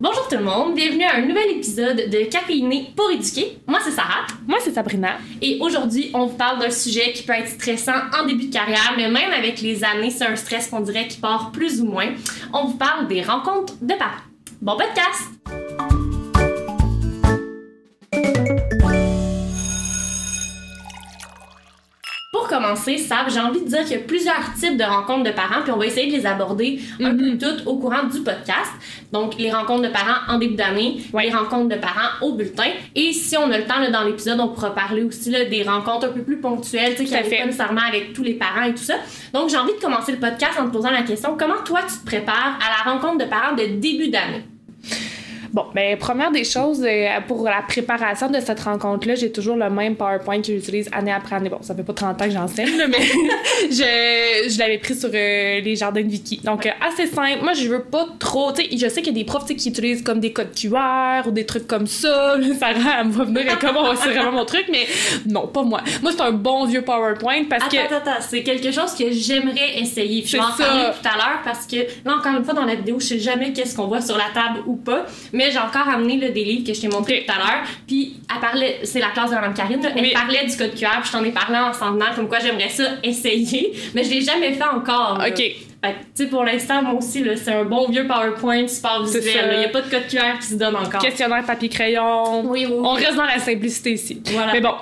Bonjour tout le monde, bienvenue à un nouvel épisode de Caféiné pour éduquer. Moi c'est Sarah. Moi c'est Sabrina. Et aujourd'hui, on vous parle d'un sujet qui peut être stressant en début de carrière, mais même avec les années, c'est un stress qu'on dirait qui part plus ou moins. On vous parle des rencontres de parents. Bon podcast! Commencer, Sab, j'ai envie de dire qu'il y a plusieurs types de rencontres de parents, puis on va essayer de les aborder un peu mhm. toutes au courant du podcast. Donc, les rencontres de parents en début d'année, les rencontres de parents au bulletin. Et si on a le temps, là, dans l'épisode, on pourra parler aussi là, des rencontres un peu plus ponctuelles, tu sais, qui n'arrivent pas nécessairement avec tous les parents et tout ça. Donc, j'ai envie de commencer le podcast en te posant la question comment toi, tu te prépares à la rencontre de parents de début d'année? Bon, mais ben, première des choses, euh, pour la préparation de cette rencontre-là, j'ai toujours le même PowerPoint que j'utilise année après année. Bon, ça fait pas 30 ans que j'enseigne, mais je, je l'avais pris sur euh, les jardins de Vicky. Donc, euh, assez simple. Moi, je veux pas trop. Tu sais, je sais qu'il y a des profs qui utilisent comme des codes QR ou des trucs comme ça. Sarah, elle va venir et comment c'est vraiment mon truc, mais non, pas moi. Moi, c'est un bon vieux PowerPoint parce attends, que. Attends, attends, c'est quelque chose que j'aimerais essayer. Je vais en parler tout à l'heure parce que là, encore une fois, dans la vidéo, je sais jamais qu'est-ce qu'on voit sur la table ou pas. Mais j'ai encore amené là, des livres que je t'ai montré tout à l'heure. Puis, elle parlait, c'est la classe de Mme Karine, elle parlait du code QR, puis je t'en ai parlé en s'en venant, comme quoi j'aimerais ça essayer, mais je l'ai jamais fait encore. OK. Fait tu sais, pour l'instant, moi aussi, c'est un bon vieux PowerPoint super visuel. Il n'y a pas de code QR qui se donne encore. Questionnaire papier-crayon. Oui, oui, On reste dans la simplicité ici. Voilà. Mais bon,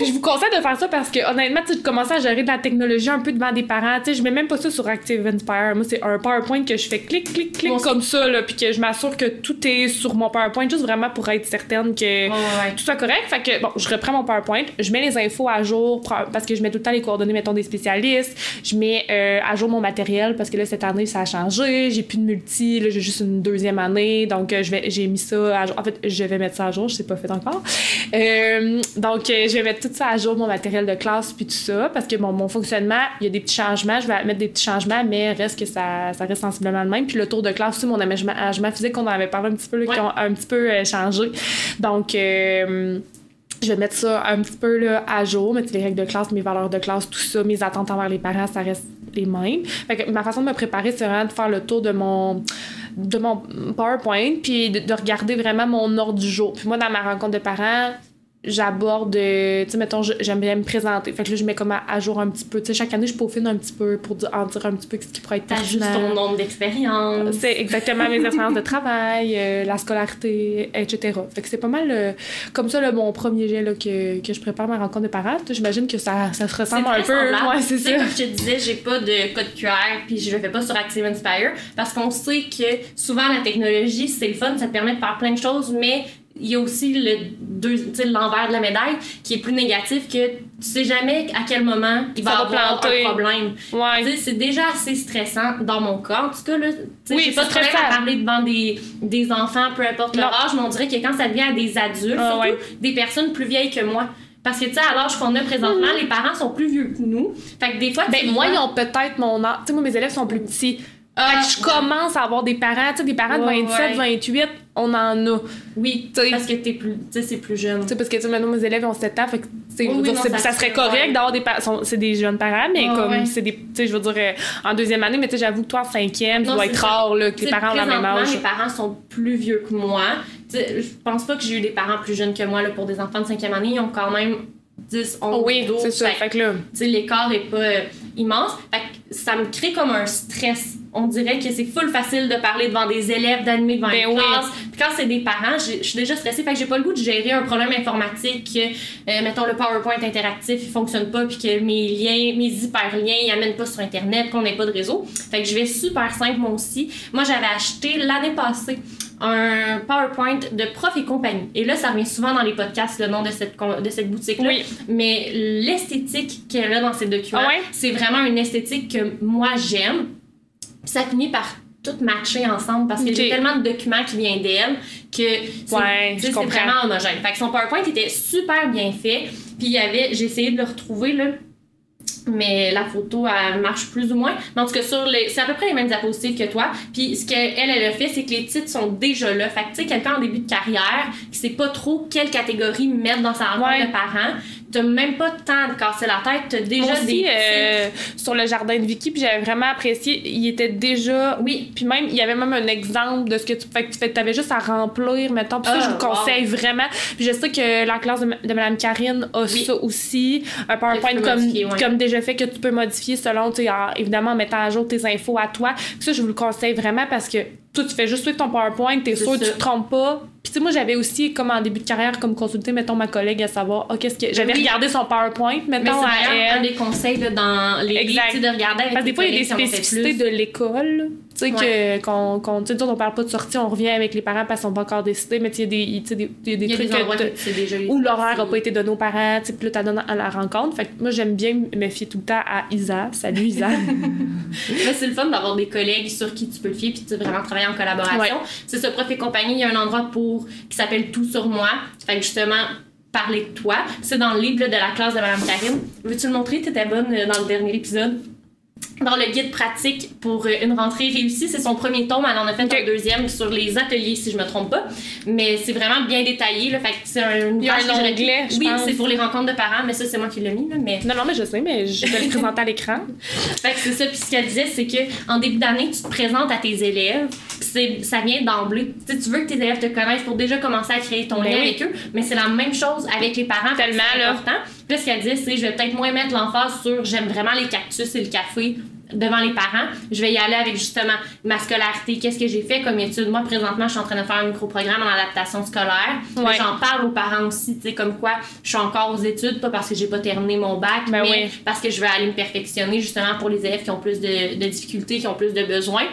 je vous conseille de faire ça parce que, honnêtement, tu commences à gérer de la technologie un peu devant des parents. Tu sais, je mets même pas ça sur Active Inspire. Moi, c'est un PowerPoint que je fais clic, clic, clic comme ça, là, puis que je m'assure que tout est sur mon PowerPoint, juste vraiment pour être certaine que tout soit correct. Fait que, bon, je reprends mon PowerPoint, je mets les infos à jour parce que je mets tout le temps les coordonnées, mettons, des spécialistes. Je mets euh, à jour mon matériel parce que là, cette année, ça a changé. J'ai plus de multi, là, j'ai juste une deuxième année. Donc, euh, je vais, j'ai mis ça à jour. En fait, je vais mettre ça à jour, je sais pas fait encore. Euh, donc, euh, je vais mettre tout ça à jour, mon matériel de classe, puis tout ça, parce que bon, mon fonctionnement, il y a des petits changements. Je vais mettre des petits changements, mais reste que ça, ça reste sensiblement le même. Puis le tour de classe, aussi, mon aménagement physique, on en avait parlé un petit peu, qui ont un petit peu changé. Donc, je vais mettre ça un petit peu là, à jour, mettre les règles de classe, mes valeurs de classe, tout ça, mes attentes envers les parents, ça reste les mêmes. Fait que ma façon de me préparer, c'est vraiment de faire le tour de mon de mon PowerPoint, puis de, regarder vraiment mon ordre du jour. Puis moi, dans ma rencontre de parents, j'aborde, tu sais, mettons, j'aime bien me présenter. Fait que là, je mets comme à, jour un petit peu. Tu sais, chaque année, je peaufine un petit peu pour en dire un petit peu ce qui pourrait être pertinent. juste ton nombre d'expériences. C'est exactement mes expériences de travail, euh, la scolarité, etc. Fait que c'est pas mal euh, comme ça, le mon premier jet là, que, que je prépare ma rencontre de parents. J'imagine que ça, ça se ressemble un peu. Ouais, c'est ça. Comme je te disais, j'ai pas de code QR puis je le fais pas sur Active Inspire parce qu'on sait que souvent la technologie, c'est le fun, ça te permet de faire plein de choses, mais il y a aussi le l'envers de la médaille qui est plus négatif que tu sais jamais à quel moment il va, avoir un problème. Ouais. C'est déjà assez stressant dans mon cas. En tout cas, là, oui, j'ai pas problème à parler devant des, des enfants, peu importe leur âge, mais on dirait que quand ça devient à des adultes, ah, surtout des personnes plus vieilles que moi. Parce que, tu sais, à l'âge qu'on a présentement, mm-hmm. les parents sont plus vieux que nous. Fait que des fois, ben, moi, ils ont peut-être mon âge. Tu sais, moi, mes élèves sont plus petits. Ah, je commence à avoir des parents, tu sais, des parents de 27, 28, on en a. Oui, parce que t'es plus, tu sais, c'est plus jeune. Tu sais, parce que, maintenant, mes élèves ont 7 ans, fait que, ça, serait correct d'avoir des parents, c'est des jeunes parents, mais comme, c'est des, tu sais, je veux dire, euh, en deuxième année, mais tu sais, j'avoue que toi, en cinquième, ça doit être rare, là, que les parents ont la même âge. mes parents sont plus vieux que moi. sais, je pense pas que j'ai eu des parents plus jeunes que moi, là, pour des enfants de cinquième année, ils ont quand même 10, 11, oui, c'est ça. Fait, que là. Tu sais, l'écart est pas euh, immense. Fait que ça me crée comme un stress on dirait que c'est full facile de parler devant des élèves, d'animer devant ben une classe. Puis quand c'est des parents, je suis déjà stressée, fait que j'ai pas le goût de gérer un problème informatique, euh, mettons le PowerPoint interactif, il fonctionne pas, puis que mes liens, mes hyperliens, ils amènent pas sur Internet, qu'on n'ait pas de réseau. Fait que je vais super simple moi aussi. Moi, j'avais acheté l'année passée un PowerPoint de prof et compagnie. Et là, ça revient souvent dans les podcasts, le nom de cette, de cette boutique-là. Oui. Mais l'esthétique qu'elle a dans ces documents, ah c'est vraiment une esthétique que moi j'aime ça finit par tout matcher ensemble parce que j'ai tellement de documents qui viennent d'elle que c'est vraiment homogène. Fait que son PowerPoint était super bien fait. Puis il y avait, j'ai essayé de le retrouver là, mais la photo elle marche plus ou moins. Mais en tout cas, sur les, c'est à peu près les mêmes diapositives que toi. Puis ce qu'elle elle a fait, c'est que les titres sont déjà là. Fait que tu sais, quelqu'un en début de carrière qui sait pas trop quelle catégorie mettre dans sa rencontre de parents, t'as même pas de temps de casser la tête, t'as déjà aussi, des. euh, sur le jardin de Vicky, puis j'avais vraiment apprécié. Il était déjà. Oui. Puis même, il y avait même un exemple de ce que tu fait que tu fais. T'avais juste à remplir, mettons. Puis ça, Ah, je vous conseille vraiment. Puis je sais que la classe de, de Mme Karine a Oui. ça aussi. Un PowerPoint comme, modifier, ouais. comme déjà fait que tu peux modifier selon, tu évidemment, en mettant à jour tes infos à toi. Puis ça, je vous le conseille vraiment parce que toi, tu fais juste suivre ton PowerPoint, t'es sûr que tu te trompes pas. Puis tu sais, moi, j'avais aussi, comme en début de carrière, comme consulté, mettons, ma collègue à savoir, oh, qu'est-ce que. J'avais Oui. regardé son PowerPoint, Mais mettons, c'est à elle. un des conseils là, dans les Exact. de regarder avec Parce que des fois, il y a des spécificités de l'école. Tu sais, qu'on, qu'on, tu on parle pas de sortie, on revient avec les parents parce qu'ils sont pas encore décidés, mais tu sais, il y a des, des, y a des Il y a trucs des où l'horaire a pas été donné aux parents, tu sais, puis là, t'as donné à la rencontre. Fait que moi, j'aime bien me fier tout le temps à Isa. Salut, Isa. Mais c'est le fun d'avoir des collègues sur qui tu peux te fier puis tu vraiment travailler en collaboration. Ouais. C'est ce prof et compagnie, il y a un endroit pour qui s'appelle Tout sur moi. Fait que justement parler de toi. C'est dans le livre là, de la classe de Madame Karine. Veux-tu le montrer? T'étais bonne euh, dans le dernier épisode. Dans le guide pratique pour euh, une rentrée réussie, c'est son premier tome. Elle en a fait Ok. un deuxième sur les ateliers, si je me trompe pas. Mais c'est vraiment bien détaillé. Là, fait que c'est un Il y a un onglet, je Oui, c'est pour les rencontres de parents, mais ça, c'est moi qui l'ai mis. Là, mais non, non, mais je sais, mais je vais le présenter à l'écran. fait que c'est ça. Puis ce qu'elle disait, c'est que en début d'année, tu te présentes à tes élèves. Ça vient d'emblée. Tu sais, tu veux que tes élèves te connaissent pour déjà commencer à créer ton Ben lien oui. avec eux. Mais c'est la même chose avec les parents. Tellement, là. important. Puis ce qu'elle disait, c'est je vais peut-être moins mettre l'emphase sur j'aime vraiment les cactus et le café devant les parents. Je vais y aller avec justement ma scolarité. Qu'est-ce que j'ai fait comme étude? Moi, présentement, je suis en train de faire un micro-programme en adaptation scolaire. Ouais. J'en parle aux parents aussi, tu sais, comme quoi je suis encore aux études, pas parce que j'ai pas terminé mon bac, Ben mais oui. parce que je veux aller me perfectionner justement pour les élèves qui ont plus de, de difficultés, qui ont plus de besoins.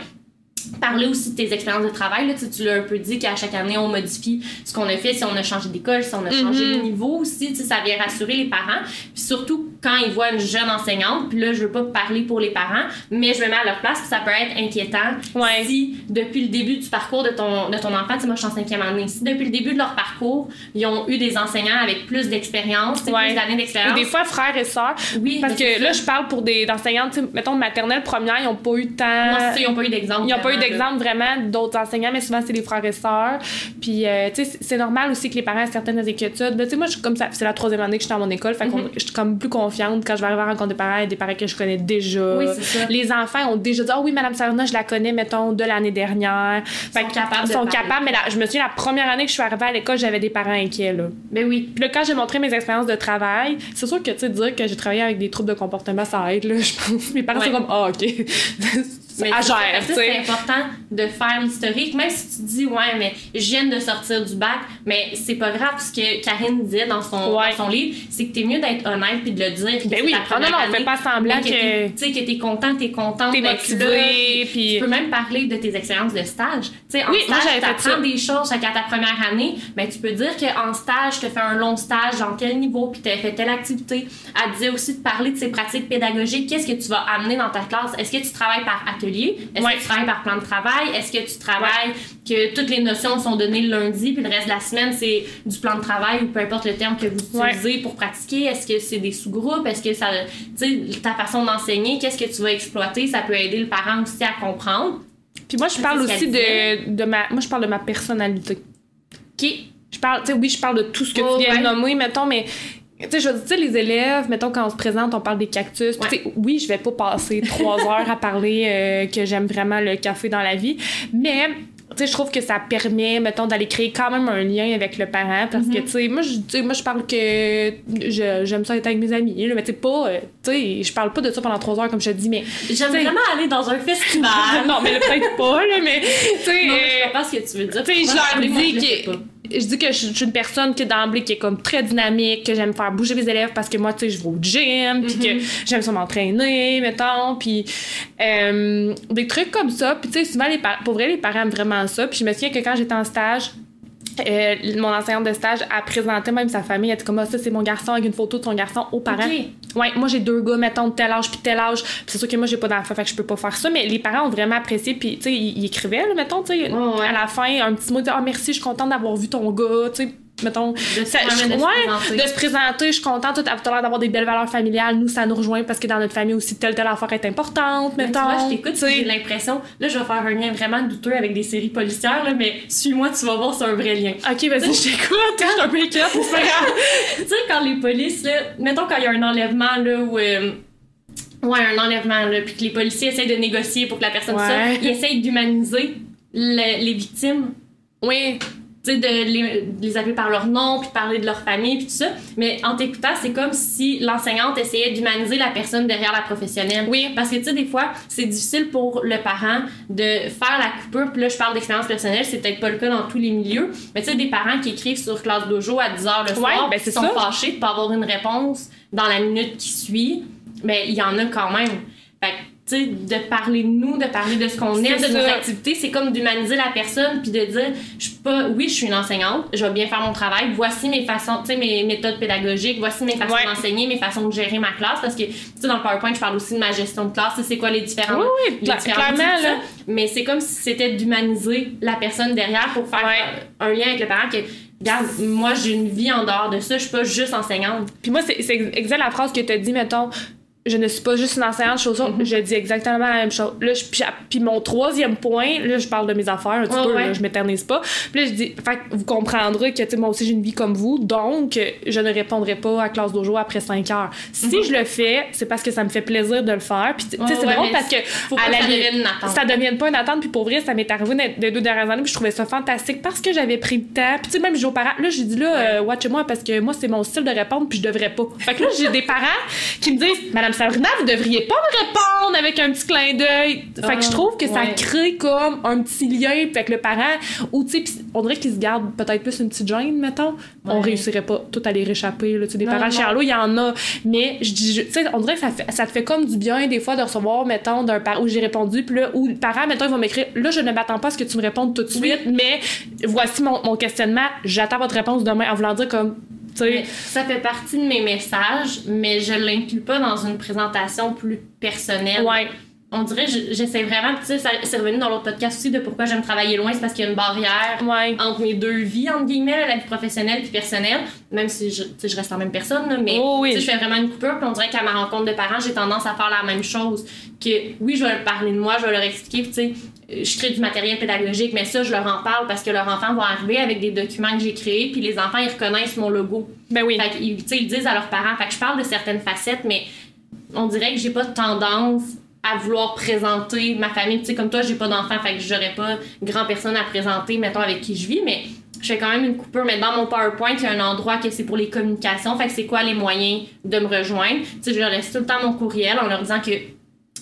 Parler aussi de tes expériences de travail. Là, tu, tu l'as un peu dit qu'à chaque année, on modifie ce qu'on a fait, si on a changé d'école, si on a changé Mhm. de niveau aussi. Ça vient rassurer les parents. Puis surtout, quand ils voient une jeune enseignante, puis là, je veux pas parler pour les parents, mais je me mets à leur place, puis ça peut être inquiétant Ouais. si depuis le début du parcours de ton, de ton enfant, tu sais, moi je suis en cinquième année, si depuis le début de leur parcours, ils ont eu des enseignants avec plus d'expérience, Ouais. plus d'années Ou d'expérience. des fois, frères et sœurs. oui, Parce que là, je parle pour des sais, mettons, maternelle, première, ils n'ont pas eu de. Moi, c'est ça, ils n'ont pas eu d'exemple. Ils n'ont pas eu d'exemple vraiment d'autres enseignants, mais souvent c'est des frères et sœurs. Puis, euh, tu sais, c'est- normal aussi que les parents aient certaines inquiétudes. Ben, tu sais, moi, je comme ça, c'est la troisième année que je suis dans mon école, fait qu'on- Mhm. je suis comme plus confiante quand je vais arriver à rencontrer des parents, des parents que je connais déjà. Oui, c'est ça. Les enfants ont déjà dit, ah oui, Madame Sarna, je la connais, mettons, de l'année dernière. Fait sont capables de sont capables, mais là, je me souviens, la première année que je suis arrivée à l'école, j'avais des parents inquiets, là. Ben oui. Puis là, quand j'ai montré mes expériences de travail, c'est sûr que, tu sais, dire que j'ai travaillé avec des troubles de comportement, ça aide, là, je pense. Mes parents Ouais. sont comme, ah, OK. Mais à gère. C'est important de faire l'historique, même si tu te dis, ouais, mais je viens de sortir du bac, mais c'est pas grave, ce que Karine disait dans son, Ouais. dans son livre, c'est que t'es mieux d'être honnête puis de le dire. Ben oui. non, non, on fait pas semblant que- Tu sais, que t'es content, t'es contente. T'es motivé, puis- Tu peux même parler de tes expériences de stage. Tu sais, en Oui, stage, t'apprends des choses chaque à ta première année, mais tu peux dire qu'en stage, tu fait un long stage, dans quel niveau, puis tu as fait telle activité. Elle disait aussi de parler de ses pratiques pédagogiques. Qu'est-ce que tu vas amener dans ta classe? Est-ce que tu travailles par atelier? Est-ce Ouais. que tu travailles par plan de travail? Est-ce que tu travailles que toutes les notions sont données le lundi, puis le reste de la semaine, c'est du plan de travail ou peu importe le terme que vous Ouais. utilisez pour pratiquer? Est-ce que c'est des sous-groupes? Est-ce que ça, tu sais, ta façon d'enseigner, qu'est-ce que tu vas exploiter? Ça peut aider le parent aussi à comprendre. Puis moi, je parle aussi de, de ma. Moi, je parle de ma personnalité. OK. Je parle, tu sais, oui, je parle de tout ce que Oh, tu viens ouais. de nommer, mettons, mais. Tu sais, je veux dire, tu sais, les élèves, mettons, quand on se présente, on parle des cactus. Ouais. tu sais, oui, je vais pas passer trois heures à parler euh, que j'aime vraiment le café dans la vie, mais. Tu sais, je trouve que ça permet, mettons, d'aller créer quand même un lien avec le parent. Parce que, Mhm. tu sais, moi, je, moi, je parle que je- j'aime ça être avec mes amis. là, mais tu sais, pas. euh, tu sais, je parle pas de ça pendant trois heures, comme je te dis, mais. J'aime vraiment aller dans un festival. non, mais peut-être pas, là, mais. Tu sais. Je comprends ce que tu veux dire. tu sais, je leur dis que. Je dis que je suis une personne qui est d'emblée qui est comme très dynamique, que j'aime faire bouger mes élèves parce que moi tu sais je vais au gym, puis que j'aime ça m'entraîner, mettons, puis euh, des trucs comme ça, puis tu sais souvent les pour vrai les parents aiment vraiment ça, puis je me souviens que quand j'étais en stage euh, mon enseignante de stage a présenté même sa famille. Elle était comme, ah, ça, c'est mon garçon avec une photo de son garçon aux parents. Ouais, moi, j'ai deux gars, mettons, de tel âge puis tel âge. Puis c'est sûr que moi, j'ai pas d'enfant, fait que je peux pas faire ça. Mais les parents ont vraiment apprécié. Puis, tu sais, ils, ils écrivaient, là, mettons, tu sais, ouais. à la fin, un petit mot de, ah, merci, je suis contente d'avoir vu ton gars, tu sais. Mettons, De se ça- je- de se ouais, présenter. de se présenter, je suis contente, t'as t'as l'air d'avoir des belles valeurs familiales, nous, ça nous rejoint parce que dans notre famille aussi, telle, telle affaire est importante, mettons. tu vois, je t'écoute, tu j'ai l'impression. Là, je vais faire un lien vraiment douteux avec des séries policières, là, mais suis-moi, tu vas voir, c'est un vrai lien. Ok, vas-y, je t'écoute, je suis un peu inquiète, c'est pas grave. tu sais, quand les polices, là, mettons quand il y a un enlèvement, là, où. euh, ouais, un enlèvement, là, puis que les policiers essayent de négocier pour que la personne Ouais. sorte, ils essayent d'humaniser le- les victimes. Oui, Tu sais, de les, de les appeler par leur nom, puis parler de leur famille, puis tout ça. Mais en t'écoutant, c'est comme si l'enseignante essayait d'humaniser la personne derrière la professionnelle. Oui. Parce que, tu sais, des fois, c'est difficile pour le parent de faire la coupure. Puis là, je parle d'expérience personnelle, c'est peut-être pas le cas dans tous les milieux. Mais tu sais, des parents qui écrivent sur Classe Dojo à 10h le soir, Ouais, ben, sont ça. fâchés de pas avoir une réponse dans la minute qui suit. Mais il y en a quand même. Fait de parler de nous, de parler de ce qu'on aime, de nos activités, c'est comme d'humaniser la personne puis de dire, je suis pas, oui, je suis une enseignante, je vais bien faire mon travail, voici mes façons, tu sais, mes méthodes pédagogiques, voici mes façons Ouais. d'enseigner, mes façons de gérer ma classe, parce que, tu sais, dans le PowerPoint, je parle aussi de ma gestion de classe, c'est quoi les différents, Oui, oui, les différents clairement, là. Mais c'est comme si c'était d'humaniser la personne derrière pour faire Ouais. un lien avec le parent que, regarde, moi, j'ai une vie en dehors de ça, je suis pas juste enseignante. Puis moi, c'est c'est exact la phrase que tu as dit, mettons, je ne suis pas juste une enseignante, Mhm. je dis exactement la même chose. Là, je- puis, puis mon troisième point, là, je parle de mes affaires un petit peu, ouais. là, je m'éternise pas. Puis là, je dis, fait vous comprendrez que, moi aussi, j'ai une vie comme vous, donc, je ne répondrai pas à classe dojo après 5 heures. Si Mhm. je le fais, c'est parce que ça me fait plaisir de le faire. Puis, tu sais, Ouais, c'est ouais, drôle parce que, faut à ça limite, devienne une attente. ça devienne pas une attente. Puis pour vrai, ça m'est arrivé les deux dernières années. Puis je trouvais ça fantastique parce que j'avais pris le temps. Puis tu sais, même j'ai aux parents. Là, j'ai dit là, euh, watch-moi parce que moi, c'est mon style de répondre. Puis je devrais pas. Fait que là, j'ai des parents qui me disent Madame Sabrina, vous devriez pas me répondre avec un petit clin d'œil. Fait que je trouve que ça ouais. crée comme un petit lien. Que le parent, ou tu sais, on dirait qu'ils se gardent peut-être plus une petite gêne, mettons. On Ouais. réussirait pas tout à les réchapper. Là, tu sais, des Non, parents non. Charlot, il y en a. Mais je dis, tu sais, on dirait que ça, fait, ça te fait comme du bien des fois de recevoir, mettons, d'un parent où j'ai répondu, puis là, où le parent, mettons, il va m'écrire, là, je ne m'attends pas à ce que tu me répondes tout de Oui. suite, mais voici mon, mon questionnement, j'attends votre réponse demain en voulant dire comme, sais, ça fait partie de mes messages, mais je l'inclus pas dans une présentation plus personnelle. ouais, On dirait, je- j'essaie vraiment, tu sais, c'est revenu dans l'autre podcast aussi de pourquoi j'aime travailler loin, c'est parce qu'il y a une barrière ouais. entre mes deux vies, entre guillemets, la vie professionnelle puis personnelle, même si je, je reste la même personne, là, mais Oh oui. je fais vraiment une coupure, puis on dirait qu'à ma rencontre de parents, j'ai tendance à faire la même chose. Que oui, je vais leur parler de moi, je vais leur expliquer, tu sais, je crée du matériel pédagogique, mais ça, je leur en parle parce que leurs enfants vont arriver avec des documents que j'ai créés, puis les enfants, ils reconnaissent mon logo. Ben oui. Fait qu'ils, ils disent à leurs parents. Fait que je parle de certaines facettes, mais on dirait que j'ai pas tendance à vouloir présenter ma famille. Tu sais, comme toi, j'ai pas d'enfants, fait que j'aurais pas grand personne à présenter, mettons, avec qui je vis, mais je fais quand même une coupure. Mais dans mon PowerPoint, il y a un endroit que c'est pour les communications. Fait que c'est quoi les moyens de me rejoindre? Tu sais, je leur laisse tout le temps mon courriel en leur disant que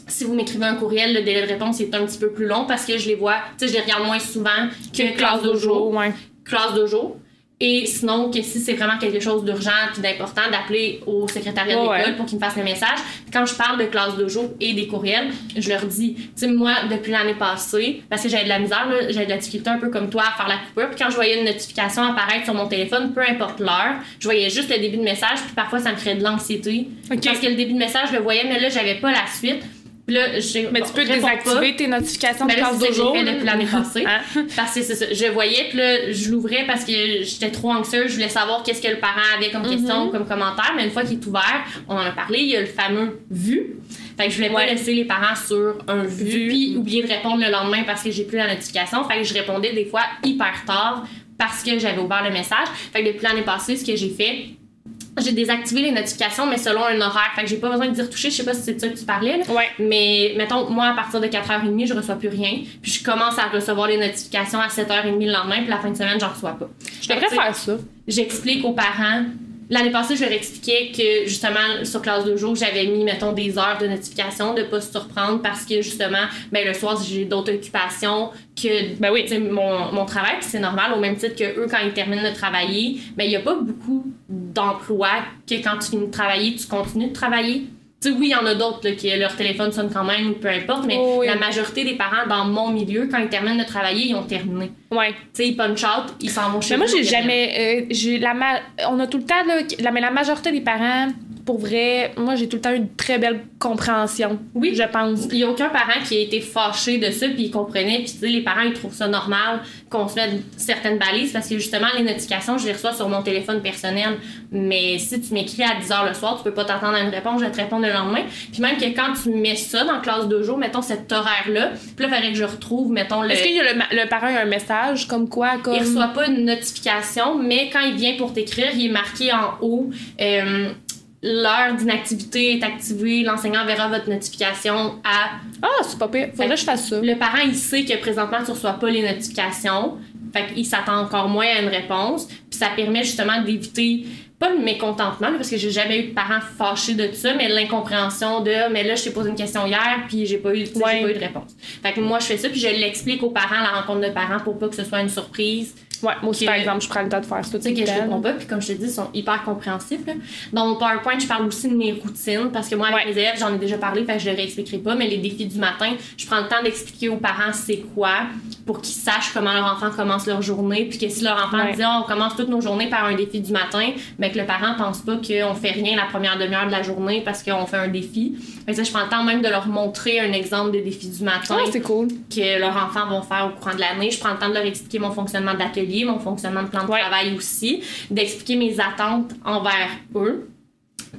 si vous m'écrivez un courriel, le délai de réponse est un petit peu plus long parce que je les vois, tu sais, je les regarde moins souvent que classe dojo ouais. classe de jour. Et sinon, que si c'est vraiment quelque chose d'urgent puis d'important, d'appeler au secrétariat de l'école ouais. pour qu'ils me fassent le message. Quand je parle de classe de jour et des courriels, je leur dis, tu sais, moi, depuis l'année passée, parce que j'avais de la misère, là, j'avais de la difficulté un peu comme toi à faire la coupure. Puis quand je voyais une notification apparaître sur mon téléphone, peu importe l'heure, je voyais juste le début de message, puis parfois ça me créait de l'anxiété. Ok. Parce que le début de message, je le voyais, mais là, j'avais pas la suite. Là, Mais tu peux désactiver tes notifications Ben de classe que j'ai fait depuis l'année passée. Hein? Parce que c'est ça. Je voyais, puis là, je l'ouvrais parce que j'étais trop anxieuse. Je voulais savoir qu'est-ce que le parent avait comme question Mhm. ou comme commentaire. Mais une fois qu'il est ouvert, on en a parlé, il y a le fameux vu. Fait que je voulais pas laisser les parents sur un vu, Vu. puis oublier de répondre le lendemain parce que j'ai plus la notification. Fait que je répondais des fois hyper tard parce que j'avais ouvert le message. Fait que depuis l'année passée, ce que j'ai fait, j'ai désactivé les notifications, mais selon un horaire. Fait que j'ai pas besoin de dire toucher. Je sais pas si c'est de ça que tu parlais. là. Ouais. Mais mettons, moi, à partir de 4h30, je reçois plus rien. Puis je commence à recevoir les notifications à 7h30 le lendemain, puis la fin de semaine, j'en reçois pas. Je devrais faire ça. J'explique aux parents. L'année passée, je leur expliquais que justement, sur classe de jour, j'avais mis, mettons, des heures de notification, de pas se surprendre parce que justement, ben, le soir, j'ai d'autres occupations que Ben oui. mon, mon travail, puis c'est normal, au même titre que eux, quand ils terminent de travailler, ben, il n'y a pas beaucoup d'emplois que quand tu finis de travailler, tu continues de travailler. Oui, il y en a d'autres qui leur téléphone sonne quand même, peu importe, mais Oh oui. la majorité des parents dans mon milieu, quand ils terminent de travailler, ils ont terminé. Ouais. Tu sais, ils punch out, ils s'en vont chez Mais moi, j'ai jamais. euh, j'ai la ma- On a tout le temps, là, la, mais la majorité des parents, pour vrai, moi, j'ai tout le temps eu une très belle compréhension. Oui. Je pense. Il n'y a aucun parent qui a été fâché de ça, puis il comprenait. Puis, tu sais, les parents, ils trouvent ça normal qu'on se mette certaines balises parce que justement, les notifications, je les reçois sur mon téléphone personnel. Mais si tu m'écris à 10 h le soir, tu peux pas t'attendre à une réponse, je vais te répondre le lendemain. Puis même que quand tu mets ça dans la classe de jour, mettons cet horaire-là, puis là, il faudrait que je retrouve, mettons, le. Est-ce qu'il y a le, parent a un message comme quoi? Comme... Il reçoit pas une notification, mais quand il vient pour t'écrire, il est marqué en haut. Euh, l'heure d'inactivité est activée, l'enseignant verra votre notification à. Ah, c'est pas pire. Faudrait que je fasse ça. Le parent, il sait que présentement, tu reçois pas les notifications. Fait qu'il s'attend encore moins à une réponse. Puis ça permet justement d'éviter, pas le mécontentement, parce que j'ai jamais eu de parents fâchés de ça, mais l'incompréhension de mais là, je t'ai posé une question hier, puis j'ai pas, eu, pas eu de réponse. Fait que moi, je fais ça, puis je l'explique aux parents, la rencontre de parents, pour pas que ce soit une surprise Ouais, moi aussi, par exemple, je prends le temps de faire ça. Tu sais, que je réponds pas, puis comme je te dis, ils sont hyper compréhensifs. Dans mon PowerPoint, je parle aussi de mes routines, parce que moi, avec mes élèves, j'en ai déjà parlé, fait que je le réexpliquerai pas, mais les défis du matin, je prends le temps d'expliquer aux parents c'est quoi, pour qu'ils sachent comment leur enfant commence leur journée, puis que si leur enfant dit, oh, on commence toutes nos journées par un défi du matin, mais que le parent pense pas qu'on fait rien la première demi-heure de la journée parce qu'on fait un défi. Mais ça, je prends le temps même de leur montrer un exemple de défi du matin. Ah, cool. Que leurs enfants vont faire au courant de l'année. Je prends le temps de leur expliquer mon fonctionnement d'atelier, mon fonctionnement plan de travail aussi, d'expliquer mes attentes envers eux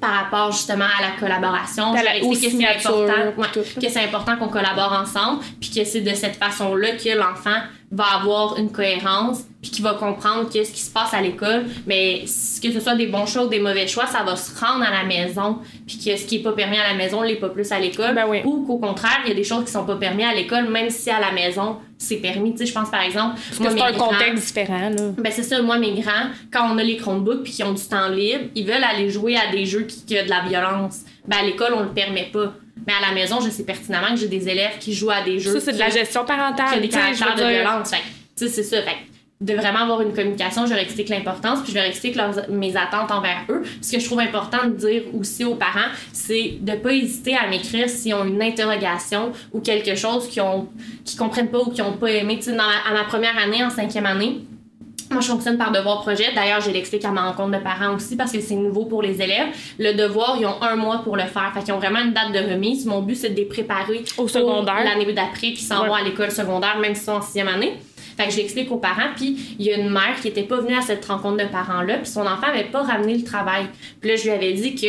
par rapport justement à la collaboration. À la que c'est important, que c'est important qu'on collabore ensemble, puis que c'est de cette façon-là que l'enfant va avoir une cohérence puis qui va comprendre qu'est-ce qui se passe à l'école mais que ce soit des bons choix ou des mauvais choix ça va se rendre à la maison puis que ce qui est pas permis à la maison l'est pas plus à l'école. Ben ou qu'au contraire il y a des choses qui sont pas permis à l'école même si à la maison c'est permis. Tu sais je pense par exemple c'est un contexte différent là. Ben c'est ça moi mes grands quand on a les Chromebooks puis qui ont du temps libre ils veulent aller jouer à des jeux qui, qui ont de la violence. Ben à l'école on le permet pas mais à la maison, je sais pertinemment que j'ai des élèves qui jouent à des jeux. Ça, c'est de la gestion parentale. Qui des caractères de violence. c'est ça. Fait, de vraiment avoir une communication, je leur explique l'importance, puis je leur explique mes attentes envers eux. Ce que je trouve important de dire aussi aux parents, c'est de pas hésiter à m'écrire s'ils ont une interrogation ou quelque chose qu'ils ont qui comprennent pas ou qu'ils ont pas aimé. Tu sais, à ma première année, en cinquième année, moi, je fonctionne par devoir projet. D'ailleurs, je l'explique à ma rencontre de parents aussi parce que c'est nouveau pour les élèves. Le devoir, ils ont un mois pour le faire. Fait qu'ils ont vraiment une date de remise. Mon but, c'est de les préparer au secondaire. L'année d'après, qui s'en vont à l'école secondaire, même s'ils sont en sixième année. Fait que je l'explique aux parents. Puis il y a une mère qui était pas venue à cette rencontre de parents-là. Puis son enfant avait pas ramené le travail. Puis là, je lui avais dit que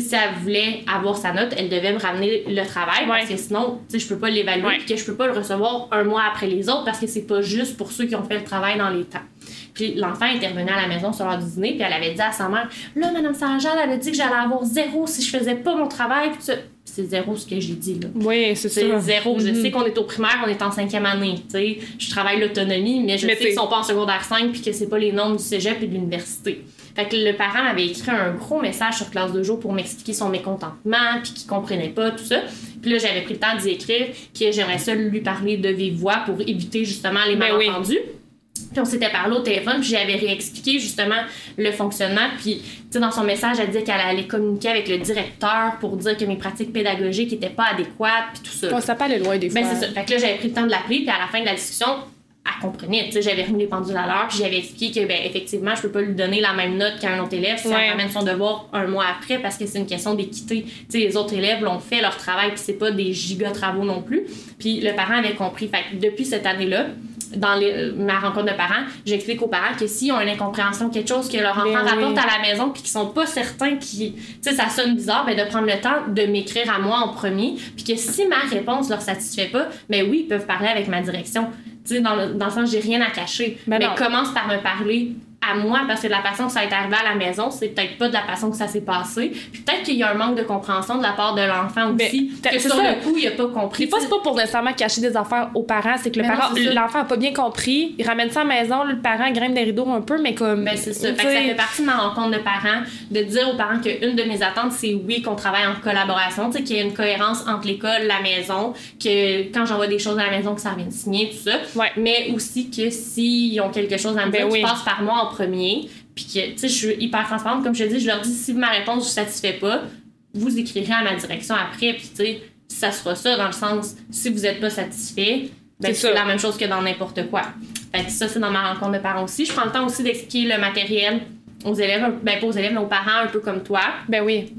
si elle voulait avoir sa note, elle devait me ramener le travail parce que sinon, tu sais, je peux pas l'évaluer et que je peux pas le recevoir un mois après les autres parce que c'est pas juste pour ceux qui ont fait le travail dans les temps. Puis l'enfant intervenait à la maison sur l'heure du dîner, puis elle avait dit à sa mère Là, Madame Saint-Jean, elle a dit que j'allais avoir zéro si je faisais pas mon travail. c'est zéro ce que j'ai dit. Là. Oui, c'est ça. C'est zéro. Je mhm. sais qu'on est au primaire, on est en cinquième année. sais Je travaille l'autonomie, mais je sais qu'ils sont pas en secondaire 5 puis que c'est pas les normes du cégep et de l'université. Fait que le parent m'avait écrit un gros message sur classe de jour pour m'expliquer son mécontentement, puis qu'il comprenait pas, tout ça. Puis là, j'avais pris le temps d'y écrire que j'aimerais ça lui parler de vive voix pour éviter justement les ben malentendus. Puis on s'était parlé au téléphone, puis j'avais réexpliqué justement le fonctionnement. Puis, tu sais, dans son message, elle disait qu'elle allait communiquer avec le directeur pour dire que mes pratiques pédagogiques n'étaient pas adéquates, puis tout ça. ça peut aller loin des ben, fois. Ben, c'est ça. Fait que là, j'avais pris le temps de l'appeler, puis à la fin de la discussion, elle comprenait. Tu sais, j'avais remis les pendules à l'heure, puis j'avais expliqué que, ben, effectivement, je peux pas lui donner la même note qu'à un autre élève si elle ramène son devoir un mois après, parce que c'est une question d'équité. Tu sais, les autres élèves l'ont fait leur travail, puis c'est pas des giga travaux non plus. Puis le parent avait compris. Fait que depuis cette année-là, dans les, ma rencontre de parents, j'explique aux parents que s'ils ont une incompréhension, quelque chose que leur enfant ben rapporte à la maison, puis qu'ils sont pas certains, qui, tu sais, ça sonne bizarre, ben de prendre le temps de m'écrire à moi en premier, puis que si ma réponse leur satisfait pas, mais ben oui, ils peuvent parler avec ma direction. Tu sais, dans le, dans le sens, j'ai rien à cacher. Ben mais commence par me parler à moi parce que de la façon que ça est arrivé à la maison, c'est peut-être pas de la façon que ça s'est passé. Puis peut-être qu'il y a un manque de compréhension de la part de l'enfant aussi. que sur le coup, il a pas compris. Des fois, c'est pas pour nécessairement cacher des affaires aux parents, c'est que le parent, l'enfant a pas bien compris, il ramène ça à la maison, le parent grimpe des rideaux un peu, mais comme. Ben, c'est ça. Fait que ça fait partie de ma rencontre de parents, de dire aux parents qu'une de mes attentes, c'est oui, qu'on travaille en collaboration, tu sais, qu'il y ait une cohérence entre l'école, la maison, que quand j'envoie des choses à la maison, que ça revienne signer, tout ça. Mais aussi que s'ils ont quelque chose à me ben dire, passe par moi en premier puis que, tu sais, je suis hyper transparente. Comme je te dis, je leur dis, si ma réponse ne vous satisfait pas, vous écrirez à ma direction après. Puis, tu sais, ça sera ça dans le sens, si vous n'êtes pas satisfait, ben, c'est la même chose que dans n'importe quoi. Fait que ça, c'est dans ma rencontre de parents aussi. Je prends le temps aussi d'expliquer le matériel aux élèves, ben pas aux élèves, mais aux parents un peu comme toi. Ben oui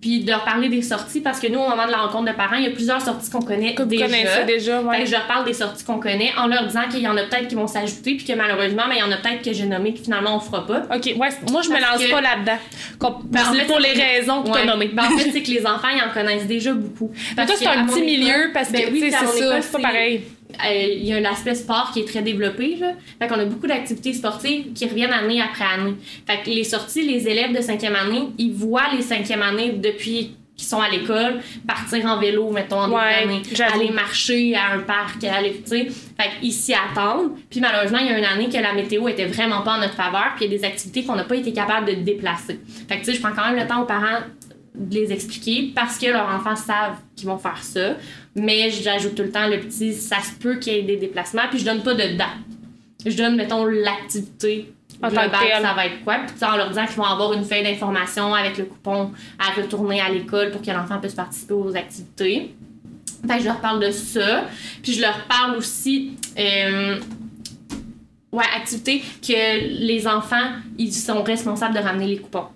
puis de leur parler des sorties parce que nous, au moment de la rencontre de parents, il y a plusieurs sorties qu'on connaît que déjà. Vous déjà, ouais. je leur parle des sorties qu'on connaît en leur disant qu'il y en a peut-être qui vont s'ajouter puis que malheureusement, mais il y en a peut-être que j'ai nommé que finalement on fera pas. OK, ouais, moi je me lance pas là-dedans. Ben, c'est pour les raisons que tu as nommées. Ben, en fait, c'est que les enfants, ils en connaissent déjà beaucoup. Mais toi, c'est un petit milieu parce que ben oui, c'est ça, c'est pas pareil. Euh, il y a l'aspect sport qui est très développé. Là. Fait qu'on a beaucoup d'activités sportives qui reviennent année après année. Fait que les sorties, les élèves de cinquième année, ils voient les cinquième années depuis qui sont à l'école, partir en vélo, mettons, en ouais, aller marcher à un parc, aller, tu sais. Fait qu'ils s'y attendent. Puis malheureusement, il y a une année que la météo était vraiment pas en notre faveur, puis il y a des activités qu'on n'a pas été capable de déplacer. Fait que, tu sais, je prends quand même le temps aux parents de les expliquer parce que leurs enfants savent qu'ils vont faire ça. Mais j'ajoute tout le temps le petit, ça se peut qu'il y ait des déplacements, puis je donne pas de date. Je donne, mettons, l'activité global, ça va être quoi. Puis en leur disant qu'ils vont avoir une feuille d'information avec le coupon à retourner à l'école pour que l'enfant puisse participer aux activités. Fait que je leur parle de ça. Puis je leur parle aussi. Euh, ouais, activités que les enfants, ils sont responsables de ramener les coupons.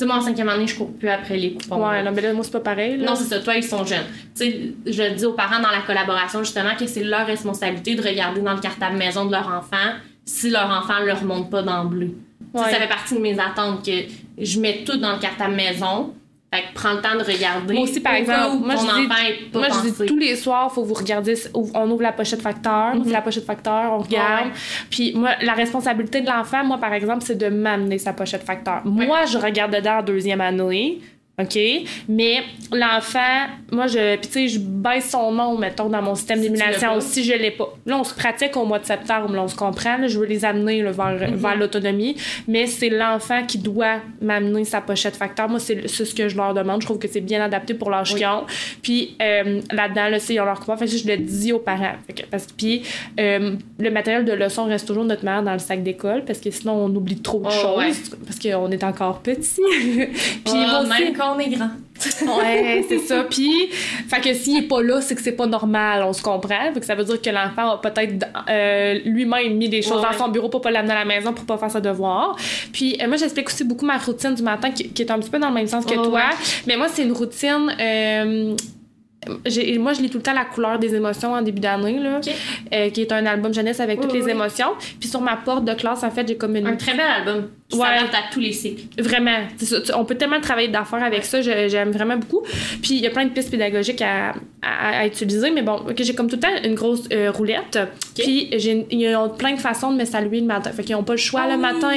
Tu sais, moi, en cinquième année, je cours plus après les coupons. Ouais, non, mais là, moi, c'est pas pareil. Non, c'est ça. Toi, ils sont jeunes. Tu sais, je dis aux parents dans la collaboration, justement, que c'est leur responsabilité de regarder dans le cartable maison de leur enfant si leur enfant ne leur montre pas d'emblée. Ça fait partie de mes attentes que je mets tout dans le cartable maison. Fait que prends le temps de regarder. Moi aussi, par exemple, moi, je dis, moi je dis tous les soirs, faut vous regarder, on ouvre la pochette facteur, on ouvre mhm. la pochette facteur, on regarde. Puis moi, la responsabilité de l'enfant, moi, par exemple, c'est de m'amener sa pochette facteur. Moi, je regarde dedans en deuxième année. OK? Mais l'enfant, moi, je. Puis, tu sais, je baisse son nom, mettons, dans mon système d'émulation si je l'ai pas. Là, on se pratique au mois de septembre, là, on se comprend. je veux les amener vers, mm-hmm. vers l'autonomie. Mais c'est l'enfant qui doit m'amener sa pochette facteur. Moi, c'est ce que je leur demande. Je trouve que c'est bien adapté pour leur oui. Puis, euh, là-dedans, là, ils ont leur coupon. Fait que je le dis aux parents. parce, puis, euh, le matériel de leçon reste toujours notre mère dans le sac d'école parce que sinon, on oublie trop de oh, choses. Parce qu'on est encore petit. puis, oh, aussi, on est grand. ouais, c'est ça. Puis, fait que s'il est pas là, c'est que c'est pas normal, on se comprend. Fait que ça veut dire que l'enfant a peut-être euh, lui-même mis des choses dans son bureau pour pas l'amener à la maison pour pas faire ses devoirs. Puis, euh, moi, j'explique aussi beaucoup ma routine du matin qui, est un petit peu dans le même sens que toi. Mais moi, c'est une routine. Euh, moi, je lis tout le temps La couleur des émotions en début d'année, là, euh, qui est un album jeunesse avec toutes les émotions. Puis sur ma porte de classe, en fait, j'ai comme une. Un très bel album. Qui ouais. à tous les cycles. Vraiment. On peut tellement travailler d'affaires avec ça. J'aime vraiment beaucoup. Puis il y a plein de pistes pédagogiques à, à, utiliser. Mais bon, j'ai comme tout le temps une grosse euh, roulette. Puis il y a plein de façons de me saluer le matin. Fait qu'ils n'ont pas le choix le ah matin.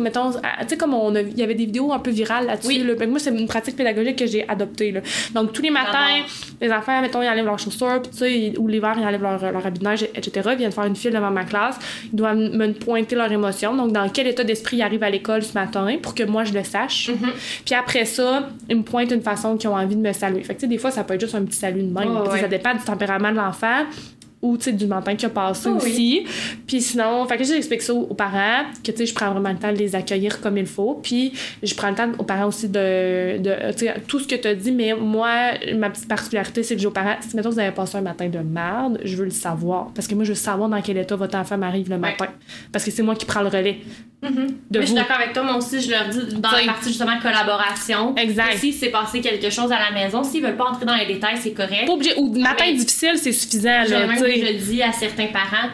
Mettons, tu sais, comme on il y avait des vidéos un peu virales là-dessus. Oui. Ben, moi, c'est une pratique pédagogique que j'ai adoptée. Là. Donc tous les matins, les enfants, mettons, ils enlèvent leurs chaussures, puis tu sais, ou l'hiver, ils enlèvent leur, leur habit de neige, etc. Ils viennent faire une file devant ma classe. Ils doivent me pointer leur émotion. Donc, dans quel état d'esprit ils arrivent à l'école ce matin pour que moi, je le sache. Mm-hmm. Puis après ça, ils me pointent une façon qu'ils ont envie de me saluer. Fait que, tu sais, des fois, ça peut être juste un petit salut de même. Ça dépend du tempérament de l'enfant ou du matin qui a passé oh aussi puis sinon fait que j'explique ça aux parents que tu sais je prends vraiment le temps de les accueillir comme il faut puis je prends le temps aux parents aussi de, sais tout ce que tu as dit mais moi ma petite particularité c'est que j'ai aux parents si mettons vous avez passé un matin de merde je veux le savoir parce que moi je veux savoir dans quel état votre enfant m'arrive le matin parce que c'est moi qui prends le relais Mais je suis d'accord avec toi, moi aussi, je leur dis dans la partie justement collaboration. Exact. Si c'est passé quelque chose à la maison, s'ils veulent pas entrer dans les détails, c'est correct. Pas obligé. Ou matin difficile, c'est suffisant. Là, même je dis à certains parents,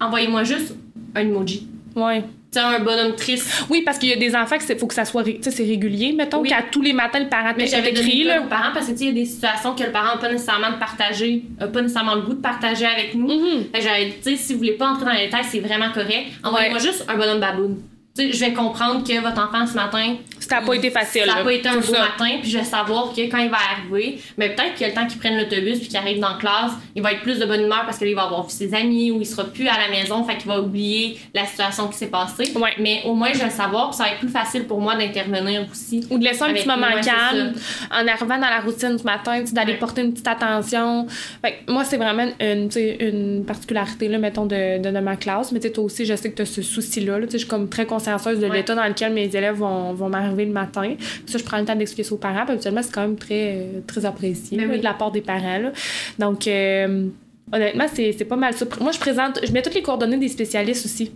envoyez-moi juste un emoji. Ouais un bonhomme triste. Oui, parce qu'il y a des enfants qu'il faut que ça soit c'est régulier. Mettons qu'à tous les matins, le parent Mais j'avais écrit. Là. Aux parents, parce que il y a des situations que le parent n'a pas nécessairement de partager, pas nécessairement le goût de partager avec nous. Mm-hmm. j'avais dit, si vous voulez pas entrer dans les détails, c'est vraiment correct. Envoyez-moi juste un bonhomme baboune je vais comprendre que votre enfant ce matin. Ça n'a pas été facile. Ça n'a pas été un beau matin, puis je vais savoir que quand il va arriver, mais peut-être qu'il y a le temps qu'il prenne l'autobus puis qu'il arrive dans la classe, il va être plus de bonne humeur parce qu'il va avoir vu ses amis ou il sera plus à la maison, fait qu'il va oublier la situation qui s'est passée. Mais au moins, je vais le savoir, puis ça va être plus facile pour moi d'intervenir aussi. Ou de laisser un petit moment calme en arrivant dans la routine du matin, d'aller porter une petite attention. Fait moi, c'est vraiment une, une particularité, là, mettons, de, de, ma classe. Mais toi aussi, je sais que tu as ce souci-là. je suis comme très de l'état dans lequel mes élèves vont, vont m'arriver le matin. Ça, je prends le temps d'expliquer ça aux parents. Puis, habituellement, c'est quand même très, très apprécié de la part des parents. Là. Donc, euh, honnêtement, c'est pas mal ça. Moi, je présente, je mets toutes les coordonnées des spécialistes aussi.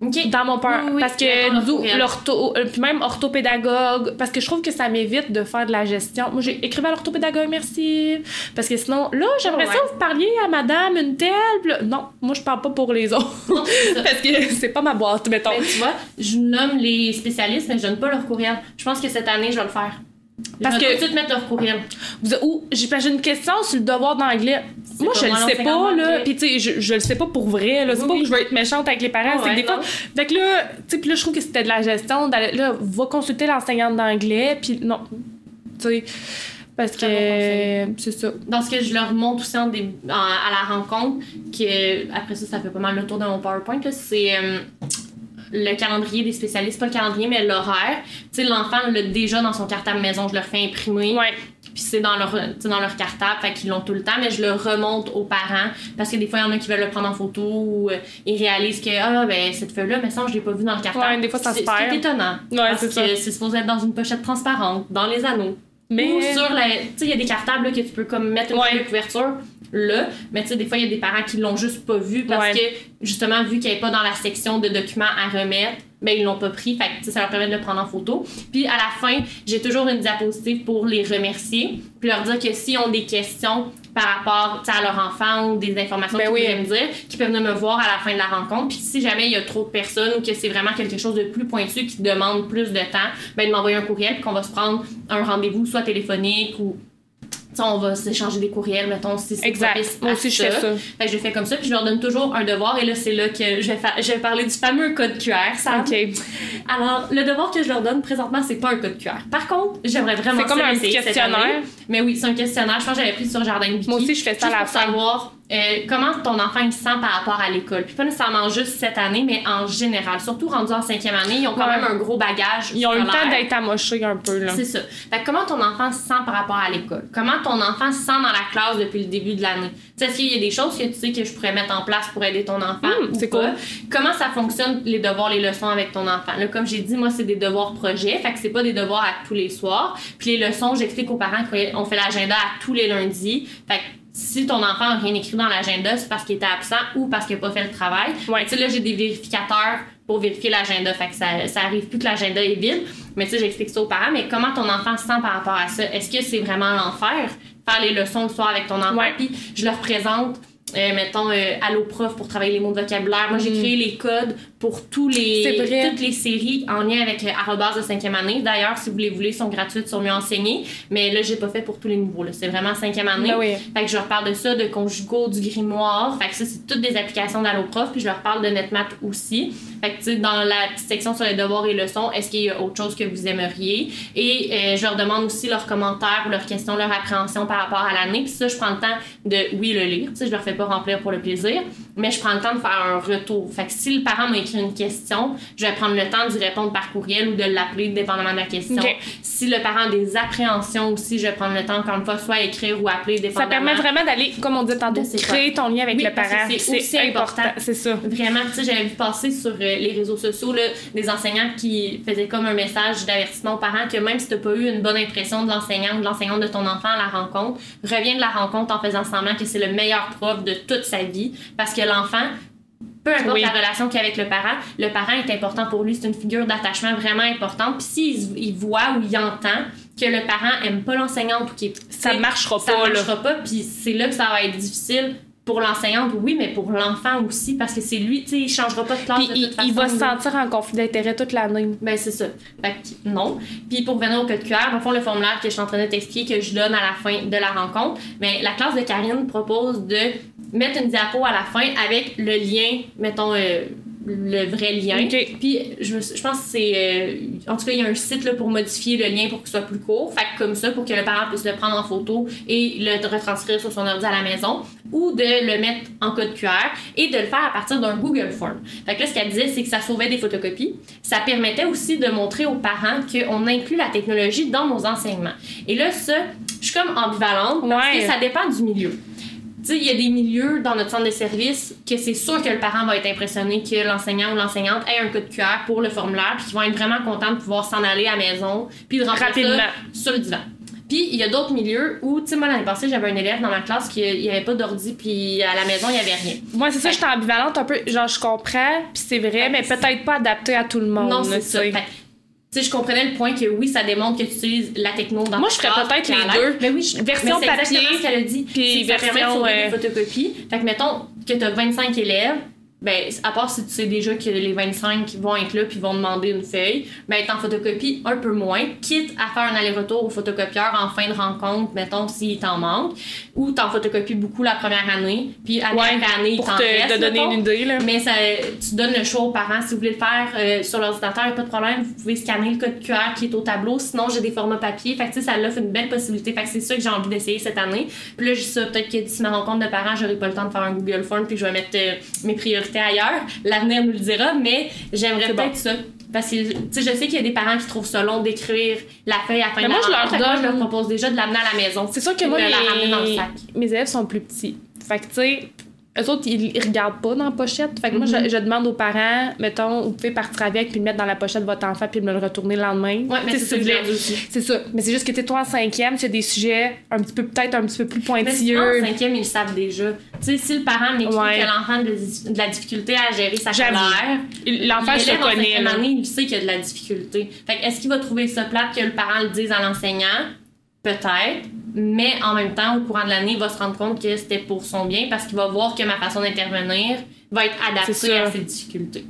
Dans mon peur. parce que l'ortho, euh, puis même orthopédagogue, parce que je trouve que ça m'évite de faire de la gestion. Moi, j'ai écrit à l'orthopédagogue, merci. Parce que sinon, là, j'aimerais ça vous parliez à madame une telle. non, moi, je parle pas pour les autres. parce que c'est pas ma boîte, mettons. Tu vois, je nomme les spécialistes, mais je donne pas leur courriel. Je pense que cette année, je vais le faire. Parce que. tout de mettre leur courriel. Ou, j'ai une question sur le devoir d'anglais. Moi, je le sais pas, là. Puis, tu sais, je, je le sais pas pour vrai, là. C'est pas que je veux être méchante avec les parents. c'est que des fois. Fait que là, tu sais, puis là, je trouve que c'était de la gestion. Là, va consulter l'enseignante d'anglais. Puis, non. Tu sais. Parce que c'est ça. Dans ce que je leur montre aussi en à la rencontre, que après ça, ça fait pas mal le tour de mon PowerPoint, c'est. Euh, le calendrier des spécialistes, pas le calendrier, mais l'horaire. Tu sais, l'enfant l'a déjà dans son cartable maison, je leur fais imprimer. Ouais. Puis c'est dans leur, dans leur cartable, fait qu'ils l'ont tout le temps, mais je le remonte aux parents parce que des fois, il y en a qui veulent le prendre en photo ou euh, ils réalisent que, ah, ben, cette feuille-là, mais ça, je l'ai pas vu dans le cartable. Ouais, des fois, ça se perd. C'est étonnant. Ouais, parce que c'est supposé être dans une pochette transparente, dans les anneaux. Mais... Ou sur la. Tu sais, il y a des cartables là, que tu peux comme mettre une couverture là. Mais tu sais, des fois, il y a des parents qui l'ont juste pas vu parce que, justement, vu qu'il n'y avait pas dans la section de documents à remettre, ben ils l'ont pas pris. Fait que ça leur permet de le prendre en photo. Puis à la fin, j'ai toujours une diapositive pour les remercier. Puis leur dire que s'ils ont des questions par rapport à leur enfant ou des informations ben qu'ils oui. me dire, qu'ils peuvent me voir à la fin de la rencontre. Puis si jamais il y a trop de personnes ou que c'est vraiment quelque chose de plus pointu qui demande plus de temps, ben de m'envoyer un courriel puis qu'on va se prendre un rendez-vous soit téléphonique ou on va s'échanger des courriels, mettons, si c'est Exact. Moi aussi, je fais ça. Fait que je fais comme ça, puis je leur donne toujours un devoir, et là, c'est là que je vais, je vais parler du fameux code QR, ça. OK. Alors, le devoir que je leur donne présentement, c'est pas un code QR. Par contre, j'aimerais vraiment C'est comme un questionnaire. Mais oui, c'est un questionnaire. Je pense que j'avais pris sur Jardin. Moi aussi, je fais ça à la fin. savoir euh, comment ton enfant il se sent par rapport à l'école? Puis pas nécessairement juste cette année, mais en général. Surtout rendus en cinquième année, ils ont quand même un gros bagage. Ils ont eu le temps d'être amochés un peu. là. C'est ça. Fait comment ton enfant se sent par rapport à l'école? Comment ton enfant se sent dans la classe depuis le début de l'année? Est-ce qu'il y a des choses que tu sais que je pourrais mettre en place pour aider ton enfant? Hmm, c'est quoi? Comment ça fonctionne les devoirs, les leçons avec ton enfant? Là, comme j'ai dit, moi, c'est des devoirs projets. Fait que c'est pas des devoirs à tous les soirs. Puis les leçons, j'explique aux parents qu'on fait l'agenda à tous les lundis. Fait que si ton enfant n'a rien écrit dans l'agenda, c'est parce qu'il était absent ou parce qu'il n'a pas fait le travail. Ouais. Tu sais, là, j'ai des vérificateurs pour vérifier l'agenda. Fait que ça, ça arrive plus que l'agenda est vide. Mais tu sais, j'explique ça aux parents. Mais comment ton enfant se sent par rapport à ça? Est-ce que c'est vraiment l'enfer? Faire les leçons le soir avec ton enfant? Puis je leur présente euh, mettons euh, Allo Prof pour travailler les mots de vocabulaire. Moi, j'ai mm. créé les codes pour tous les, toutes les séries en lien avec Arrobas de cinquième année. D'ailleurs, si vous les voulez, sont gratuites sur Mieux Enseigner. Mais là, j'ai pas fait pour tous les niveaux. C'est vraiment cinquième année. Ben oui. Fait que je leur parle de ça, de conjugaux, du grimoire. Fait que ça, c'est toutes des applications d'Allo Prof. Puis je leur parle de NetMath aussi. Fait que, tu sais, dans la petite section sur les devoirs et leçons, est-ce qu'il y a autre chose que vous aimeriez? Et euh, je leur demande aussi leurs commentaires, leurs questions, leur appréhension par rapport à l'année. Puis ça, je prends le temps de, oui, le lire. Tu sais, je leur fais pas remplir pour le plaisir, mais je prends le temps de faire un retour. Fait que si le parent m'a une question, je vais prendre le temps d'y répondre par courriel ou de l'appeler dépendamment de la question. Si le parent a des appréhensions aussi, je vais prendre le temps, encore une fois, soit écrire ou appeler dépendamment. Ça permet vraiment d'aller, comme on dit tantôt, créer ton lien avec le parent. C'est important. C'est ça. Vraiment, tu sais, j'avais vu passer sur euh, les réseaux sociaux là, des enseignants qui faisaient comme un message d'avertissement aux parents que même si tu n'as pas eu une bonne impression de l'enseignant ou de l'enseignante de ton enfant à la rencontre, reviens de la rencontre en faisant semblant que c'est le meilleur prof de toute sa vie parce que l'enfant peu importe la relation qu'il a avec le parent, le parent est important pour lui, c'est une figure d'attachement vraiment importante. Puis s'il il voit ou il entend que le parent aime pas l'enseignante ou qu'il ça marchera ça pas, marchera pas, puis c'est là que ça va être difficile pour l'enseignante, oui, mais pour l'enfant aussi, parce que c'est lui, tu sais, il changera pas de classe de toute il, façon. Il va se sentir en conflit d'intérêt toute l'année. Ben, c'est ça. Fait que, non. Puis pour venir au code QR, au fond, le formulaire que je suis en train de t'expliquer, que je donne à la fin de la rencontre, mais la classe de Karine propose de mettre une diapo à la fin avec le lien, mettons, euh, le vrai lien. Puis je, je, pense que c'est. Euh, en tout cas, il y a un site là, pour modifier le lien pour qu'il soit plus court. Fait que comme ça, pour que le parent puisse le prendre en photo et le retranscrire sur son ordi à la maison. Ou de le mettre en code QR et de le faire à partir d'un Google Form. Fait que là, ce qu'elle disait, c'est que ça sauvait des photocopies. Ça permettait aussi de montrer aux parents qu'on inclut la technologie dans nos enseignements. Et là, ça, je suis comme ambivalente parce que ça dépend du milieu il y a des milieux dans notre centre de service que c'est sûr que le parent va être impressionné que l'enseignant ou l'enseignante ait un code QR pour le formulaire, puis qu'ils vont être vraiment contents de pouvoir s'en aller à la maison, puis de remplir ça sur le divan. Puis il y a d'autres milieux où, tu sais, moi l'année passée, j'avais un élève dans ma classe qui il avait pas d'ordi, puis à la maison, il y avait rien. Moi, c'est ça, j'étais ambivalente un peu. Genre, je comprends, puis c'est vrai, mais peut-être pas adapté à tout le monde. Non, c'est ça. Sais, je comprenais le point que oui, ça démontre que tu utilises la techno dans Moi, je ferais peut-être les deux. Mais oui, version mais papier. exactement ce qu'elle a dit. Puis C'est que ça permet de version, sauver euh, des photocopies. Fait que mettons que tu as 25 élèves, ben, à part si tu sais déjà que les 25 vont être là puis vont demander une feuille, ben, t'en photocopies un peu moins, quitte à faire un aller-retour au photocopieur en fin de rencontre, mettons, s'il t'en manque, ou t'en photocopies beaucoup la première année, puis année Ouais, après année, il t'en te, reste, te donner mettons. une idée, là. Mais ça, tu donnes le choix aux parents. Si vous voulez le faire euh, sur l'ordinateur, il a pas de problème. Vous pouvez scanner le code QR qui est au tableau. Sinon, j'ai des formats papier. Fait que, tu sais, ça l'offre une belle possibilité. Fait que c'est ça que j'ai envie d'essayer cette année. Puis là, je dis ça, peut-être que d'ici ma rencontre de parents, j'aurai pas le temps de faire un Google Form puis je vais mettre euh, mes priorités ailleurs. L'avenir nous le dira, mais j'aimerais peut-être bon. ça. Parce que, tu sais, je sais qu'il y a des parents qui trouvent ça long d'écrire la feuille à fin Mais de moi, la je leur moi, je donne- leur propose déjà de l'amener à la maison. C'est sûr que moi, ramener dans le mes, sac. mes élèves sont plus petits. Fait que, tu sais, eux autres, ils, ils regardent pas dans la pochette. Fait que moi, Mhm. je, je demande aux parents, mettons, vous pouvez partir avec puis le mettre dans la pochette de votre enfant puis me le retourner le lendemain. Ouais, mais c'est ça. C'est ça. Mais c'est juste que, tu toi, en cinquième, tu as des sujets un petit peu, peut-être un petit peu plus pointilleux. en cinquième, ils le savent déjà. Tu sais, si le parent m'écrit Ouais. que l'enfant a de, de la difficulté à gérer sa colère, L'enfant, je le en connais, là. année, il sait qu'il y a de la difficulté. Fait que est-ce qu'il va trouver ça plate que le parent le dise à l'enseignant? Peut-être. Mais en même temps, au courant de l'année, il va se rendre compte que c'était pour son bien parce qu'il va voir que ma façon d'intervenir va être adaptée à ses difficultés.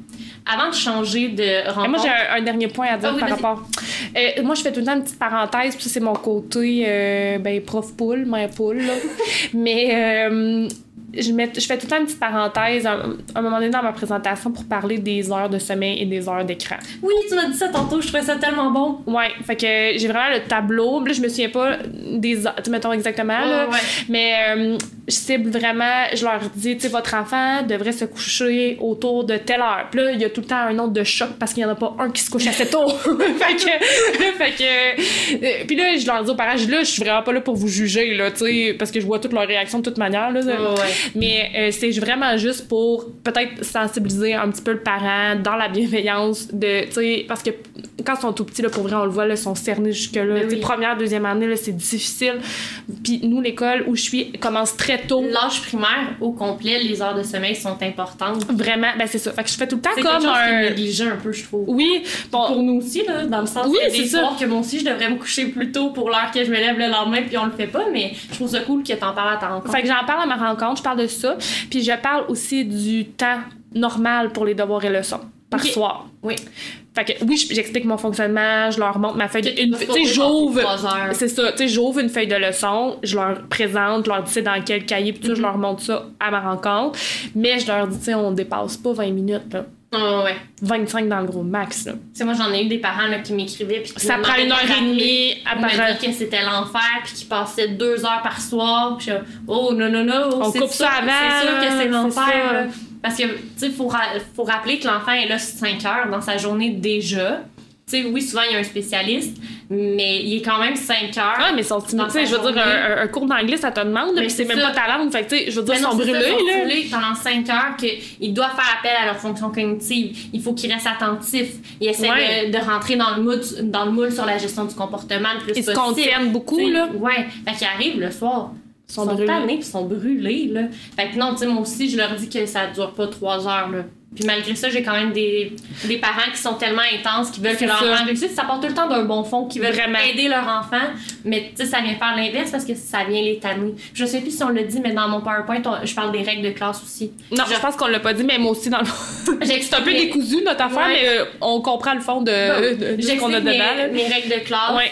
Avant de changer de Et rencontre... moi, j'ai un, un dernier point à dire Ah oui, par rapport. Euh, moi, je fais tout le temps une petite parenthèse, puis c'est mon côté euh, ben, prof poule, mère poule. là. Mais euh, je, mets, je fais tout le temps une petite parenthèse à, un moment donné dans ma présentation pour parler des heures de sommeil et des heures d'écran. Oui, tu m'as dit ça tantôt, je trouvais ça tellement bon. Ouais, fait que j'ai vraiment le tableau. Là, je me souviens pas des heures, mettons exactement, là. Ouais, ouais. Mais euh, je cible vraiment, je leur dis, tu sais, votre enfant devrait se coucher autour de telle heure. Puis là, il y a tout le temps un autre de choc parce qu'il y en a pas un qui se couche assez tôt. fait que, fait que, euh, puis là, je leur dis aux parents, là, je suis vraiment pas là pour vous juger, là, tu sais, parce que je vois toutes leurs réactions de toute manière, là. Ouais. Mais euh, c'est vraiment juste pour peut-être sensibiliser un petit peu le parent dans la bienveillance de, tu sais, parce que quand ils sont tout petits, là, pour vrai, on le voit, ils sont cernés jusque-là. Ben oui. Première, deuxième année, c'est difficile. Puis nous, l'école où je suis commence très tôt. L'âge primaire au complet, les heures de sommeil sont importantes. Vraiment, ben c'est ça. Fait que je fais tout le temps comme un. négligé un peu, je trouve. Oui, bon. Pour nous aussi, là, dans le sens Oui, c'est ça. que moi aussi, je devrais me coucher plus tôt pour l'heure que je me lève le lendemain, puis on le fait pas, mais je trouve ça cool que t'en parles à ta rencontre. Fait que j'en parle à ma rencontre, parle de ça. Puis je parle aussi du temps normal pour les devoirs et leçons par soir. Oui. Fait que oui, je- j'explique mon fonctionnement, je leur montre ma feuille de. Une- Tu sais, j'ouvre. C'est ça, tu sais, j'ouvre une feuille de leçon, je leur présente, je leur dis c'est dans quel cahier, puis tout ça, je Mhm. leur montre ça à ma rencontre. Mais je leur dis, tu sais, on dépasse pas 20 minutes, là. Ouais, ouais. 25 dans le gros max, là. Moi, j'en ai eu des parents là, qui m'écrivaient. puis Ça prend une heure et demie à dire que c'était l'enfer, puis qui passaient deux heures par soir. Puis oh non, non, non. On coupe ça avant, C'est sûr que c'est l'enfer. Parce que, tu sais, faut, ra- faut rappeler que l'enfant est là 5 heures dans sa journée déjà. Tu sais, oui, souvent, il y a un spécialiste, mais il est quand même 5 heures. Ah, mais sont Tu sais, sa je veux dire, journée. un, un- un cours d'anglais, ça te demande, Mais puis c'est même pas ta langue. Fait que, tu sais, je veux dire, ils sont brûlés, ils brûlés pendant 5 heures qu'ils doivent faire appel à leur fonction cognitive. Il faut qu'ils restent attentifs. Ils essaient Ouais. de, de rentrer dans le, moule, dans le moule sur la gestion du comportement le plus Ils se possible. contiennent beaucoup, T'sais, là. Ouais. Fait qu'ils arrivent le soir. Ils sont sont, brûlés. tannés puis ils sont brûlés, là. Fait que non, tu sais, moi aussi, je leur dis que ça dure pas 3 heures, là. Puis malgré ça, j'ai quand même des, des parents qui sont tellement intenses, qui veulent que leur ça. enfant réussisse. Ça part tout le temps d'un bon fond, qui veulent Vraiment. aider leur enfant. Mais tu sais, ça vient faire l'inverse parce que ça vient les tanner. Je sais plus si on le dit, mais dans mon PowerPoint, on- je parle des règles de classe aussi. Non, je, Je- pense qu'on l'a pas dit, mais moi aussi, dans le C'est un peu décousu, notre affaire, Ouais. mais euh, on comprend le fond de, de- de ce qu'on a dedans. mes, là. mes règles de classe. Ouais.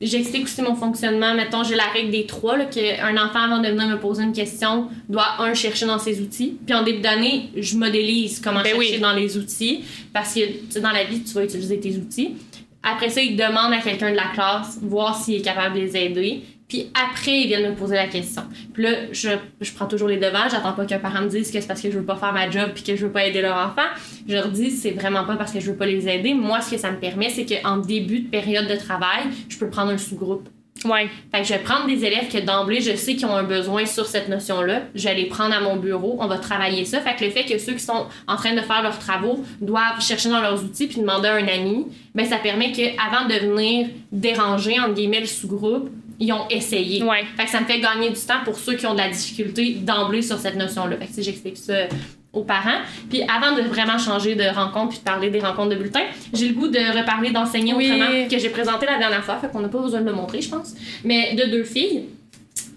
J'explique aussi mon fonctionnement. Mettons, j'ai la règle des trois, là, qu'un enfant, avant de venir me poser une question, doit, un, chercher dans ses outils. Puis en début d'année, je modélise comment Ben chercher oui. dans les outils. Parce que, dans la vie, tu vas utiliser tes outils. Après ça, il demande à quelqu'un de la classe, voir s'il est capable de les aider. Puis après, ils viennent me poser la question. Puis là, je, je prends toujours les devants. J'attends pas qu'un parent me dise que c'est parce que je veux pas faire ma job puis que je veux pas aider leur enfant. Je leur dis, c'est vraiment pas parce que je veux pas les aider. Moi, ce que ça me permet, c'est qu'en début de période de travail, je peux prendre un sous-groupe. Ouais. Fait que je vais prendre des élèves que d'emblée, je sais qu'ils ont un besoin sur cette notion-là. Je vais les prendre à mon bureau. On va travailler ça. Fait que le fait que ceux qui sont en train de faire leurs travaux doivent chercher dans leurs outils puis demander à un ami, ben ça permet que avant de venir déranger, entre guillemets, le sous-groupe, ils ont essayé. Ouais. Fait que ça me fait gagner du temps pour ceux qui ont de la difficulté d'emblée sur cette notion-là. Fait que si j'explique ça aux parents. Puis avant de vraiment changer de rencontre puis de parler des rencontres de bulletins, j'ai le goût de reparler d'enseigner Oui. autrement que j'ai présenté la dernière fois, fait qu'on n'a pas besoin de le montrer, je pense. Mais de deux filles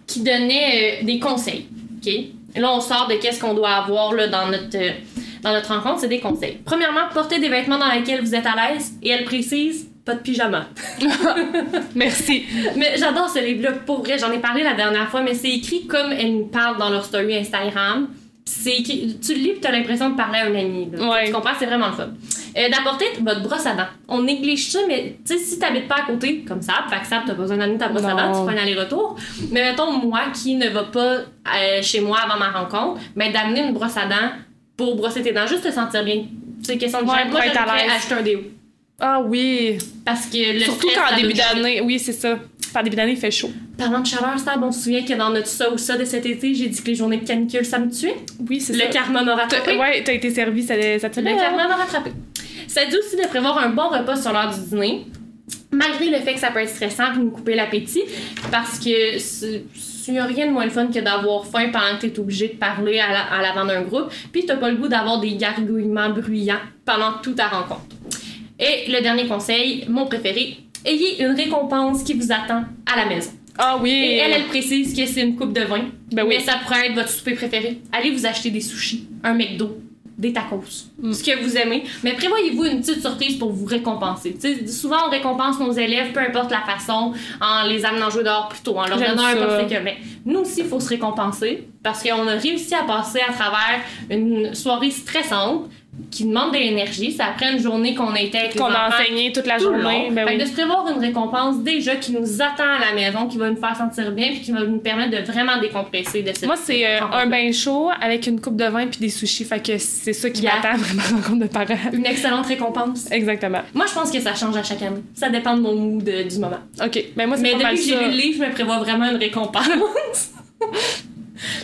qui donnaient euh, des conseils. OK? Et là, on sort de qu'est-ce qu'on doit avoir là, dans notre euh, dans notre rencontre, c'est des conseils. Premièrement, portez des vêtements dans lesquels vous êtes à l'aise et elle précise pas de pyjama. Merci. Mais j'adore ce livre-là. Pour vrai, j'en ai parlé la dernière fois, mais c'est écrit comme elles nous parlent dans leur story Instagram. C'est écrit- tu le lis et t'as l'impression de parler à un ami. Ouais. Tu comprends? C'est vraiment le fun. Euh, D'apporter votre brosse à dents. On néglige ça, mais tu sais, si t'habites pas à côté, comme ça, fait que ça, t'as besoin d'amener ta brosse à dents, tu fais un aller-retour. Mais mettons, moi qui ne va pas euh, chez moi avant ma rencontre, mais d'amener une brosse à dents pour brosser tes dents, juste te sentir bien. C'est question de Ouais. Moi, pour être à j'aimerais l'aise. acheter un déo. Ah oui. Parce que le Surtout qu'en ça début d'année, oui, c'est ça. En début d'année, il fait chaud. Parlant de chaleur, Stab, on se souvient que dans notre ça ou ça de cet été, j'ai dit que les journées de canicule, ça me tuait. Oui, c'est Le ça. karma m'a rattrapé. Ouais, t'as été servi cette, cette Le semaine. karma? m'a rattrapé. Ça dit aussi de prévoir un bon repas sur l'heure du dîner, malgré le fait que ça peut être stressant et nous couper l'appétit, parce que il n'y a rien de moins le fun que d'avoir faim pendant que tu es obligé de parler à la- à l'avant d'un groupe, puis tu pas le goût d'avoir des gargouillements bruyants pendant toute ta rencontre. Et le dernier conseil, mon préféré, ayez une récompense qui vous attend à la maison. Ah oui. Et elle, elle précise que c'est une coupe de vin. Ben oui. Mais ça pourrait être votre souper préféré. Allez vous acheter des sushis, un McDo, des tacos, Mm. ce que vous aimez. Mais prévoyez-vous une petite surprise pour vous récompenser. Tu sais, souvent, on récompense nos élèves, peu importe la façon, en les amenant jouer dehors plus tôt, en leur donnant un que. Mais nous aussi, il faut se récompenser parce qu'on a réussi à passer à travers une soirée stressante qui demande de l'énergie. C'est après une journée qu'on a été avec Qu'on a enseigné toute la tout journée. Ben Fait oui. que de se prévoir une récompense déjà qui nous attend à la maison, qui va nous faire sentir bien, puis qui va nous permettre de vraiment décompresser de cette Moi, c'est euh, un bain chaud avec une coupe de vin puis des sushis. Fait que c'est ça qui Yeah. m'attend vraiment rencontre de parents. Une excellente récompense. Exactement. Moi, je pense que ça change à chaque année. Ça dépend de mon mood euh, du moment. OK. Ben moi, c'est Mais depuis que j'ai ça. lu le livre, je me prévois vraiment une récompense.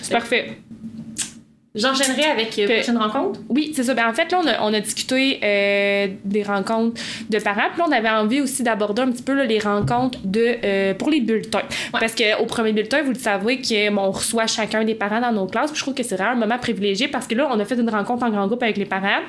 C'est parfait. J'enchaînerai avec euh, Que- prochaine rencontre? Oui, c'est ça. Ben, en fait, là, on a, on a discuté euh, des rencontres de parents. Puis là, on avait envie aussi d'aborder un petit peu là, les rencontres de, euh, pour les bulletins. Parce qu'au premier bulletin, vous le savez, que, bon, on reçoit chacun des parents dans nos classes. Puis je trouve que c'est vraiment un moment privilégié parce que là, on a fait une rencontre en grand groupe avec les parents.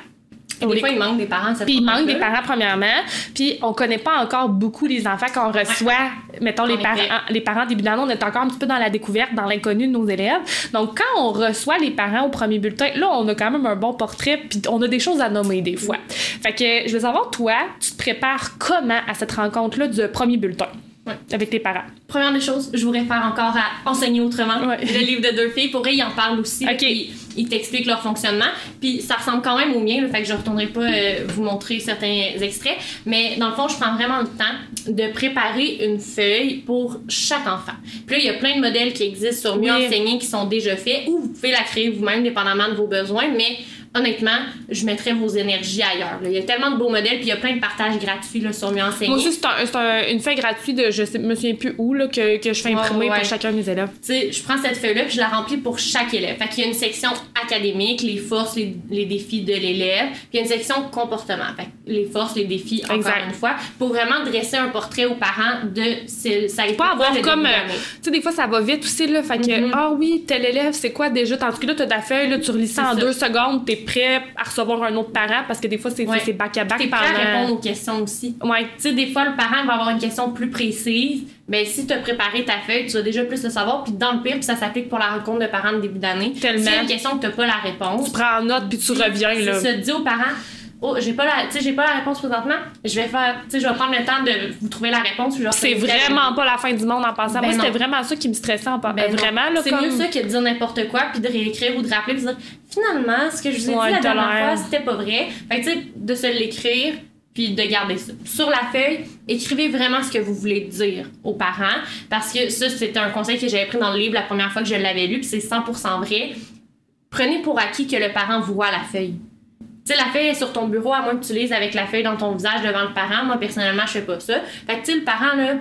Des fois, il manque des parents. cette Puis il manque des rencontre-là. parents premièrement, puis on connaît pas encore beaucoup les enfants qu'on reçoit. Mettons les En effet. les parents début d'année, on est encore un petit peu dans la découverte, dans l'inconnu de nos élèves. Donc quand on reçoit les parents au premier bulletin, là on a quand même un bon portrait, puis on a des choses à nommer des fois. Fait que je veux savoir toi, tu te prépares comment à cette rencontre là du premier bulletin Ouais. avec tes parents? Première des choses, je vous réfère encore à Enseigner autrement, Ouais. le livre de deux filles. Pour vrai, il en parle aussi. Ok. Puis il t'explique leur fonctionnement. Puis ça ressemble quand même au mien, le fait que je ne retournerai pas euh, vous montrer certains extraits. Mais dans le fond, je prends vraiment le temps de préparer une feuille pour chaque enfant. Puis là, il y a plein de modèles qui existent sur Mieux Oui. enseigner qui sont déjà faits ou vous pouvez la créer vous-même, dépendamment de vos besoins. Mais honnêtement, je mettrais vos énergies ailleurs. là. Il y a tellement de beaux modèles, puis il y a plein de partages gratuits là, sur Mieux enseigner. Moi aussi c'est un- c'est un- une feuille gratuite de je sais, me souviens plus où là, que, que je fais imprimer ouais. pour chacun de mes élèves. Tu sais, je prends cette feuille-là puis je la remplis pour chaque élève. Fait qu'il y a une section académique, les forces, les, les défis de l'élève, puis il y a une section comportement. Fait les forces, les défis, encore Exact. une fois, pour vraiment dresser un portrait aux parents de c'est- ça pas avoir comme euh, tu sais des fois ça va vite aussi là fait que Mhm. ah oui tel élève c'est quoi déjà? Tandis que là t'as ta feuille là tu relis ça en ça. deux secondes t'es prêt à recevoir un autre parent parce que des fois c'est Ouais. c'est back à back T'es prêt à répondre aux questions aussi. ouais Tu sais, des fois, le parent va avoir une question plus précise. Ben, si tu as préparé ta feuille, tu vas déjà plus le savoir. Puis dans le pire, puis ça s'appelle pour la rencontre de parents de début d'année. Tellement. Y a une question que tu pas la réponse, tu prends en note puis tu reviens là ça, dis aux parents, oh, j'ai pas la, tu sais, j'ai pas la réponse présentement. Je vais faire, tu sais, je vais prendre le temps de vous trouver la réponse. c'est vraiment pas la fin du monde en passant Ben moi c'était vraiment ça qui me stressait en passant Ben vraiment là C'est comme mieux ça que de dire n'importe quoi, puis de réécrire ou de rappeler, puis de dire finalement, ce que je vous ai Ouais, dit la dernière fois, c'était pas vrai. Fait que, tu sais, de se l'écrire, puis de garder ça. Sur la feuille, écrivez vraiment ce que vous voulez dire aux parents, parce que ça, c'était un conseil que j'avais pris dans le livre la première fois que je l'avais lu, puis c'est 100% vrai. Prenez pour acquis que le parent voit la feuille. Tu sais, la feuille est sur ton bureau, à moins que tu lises avec la feuille dans ton visage devant le parent. Moi, personnellement, je fais pas ça. Fait que, tu le parent, là,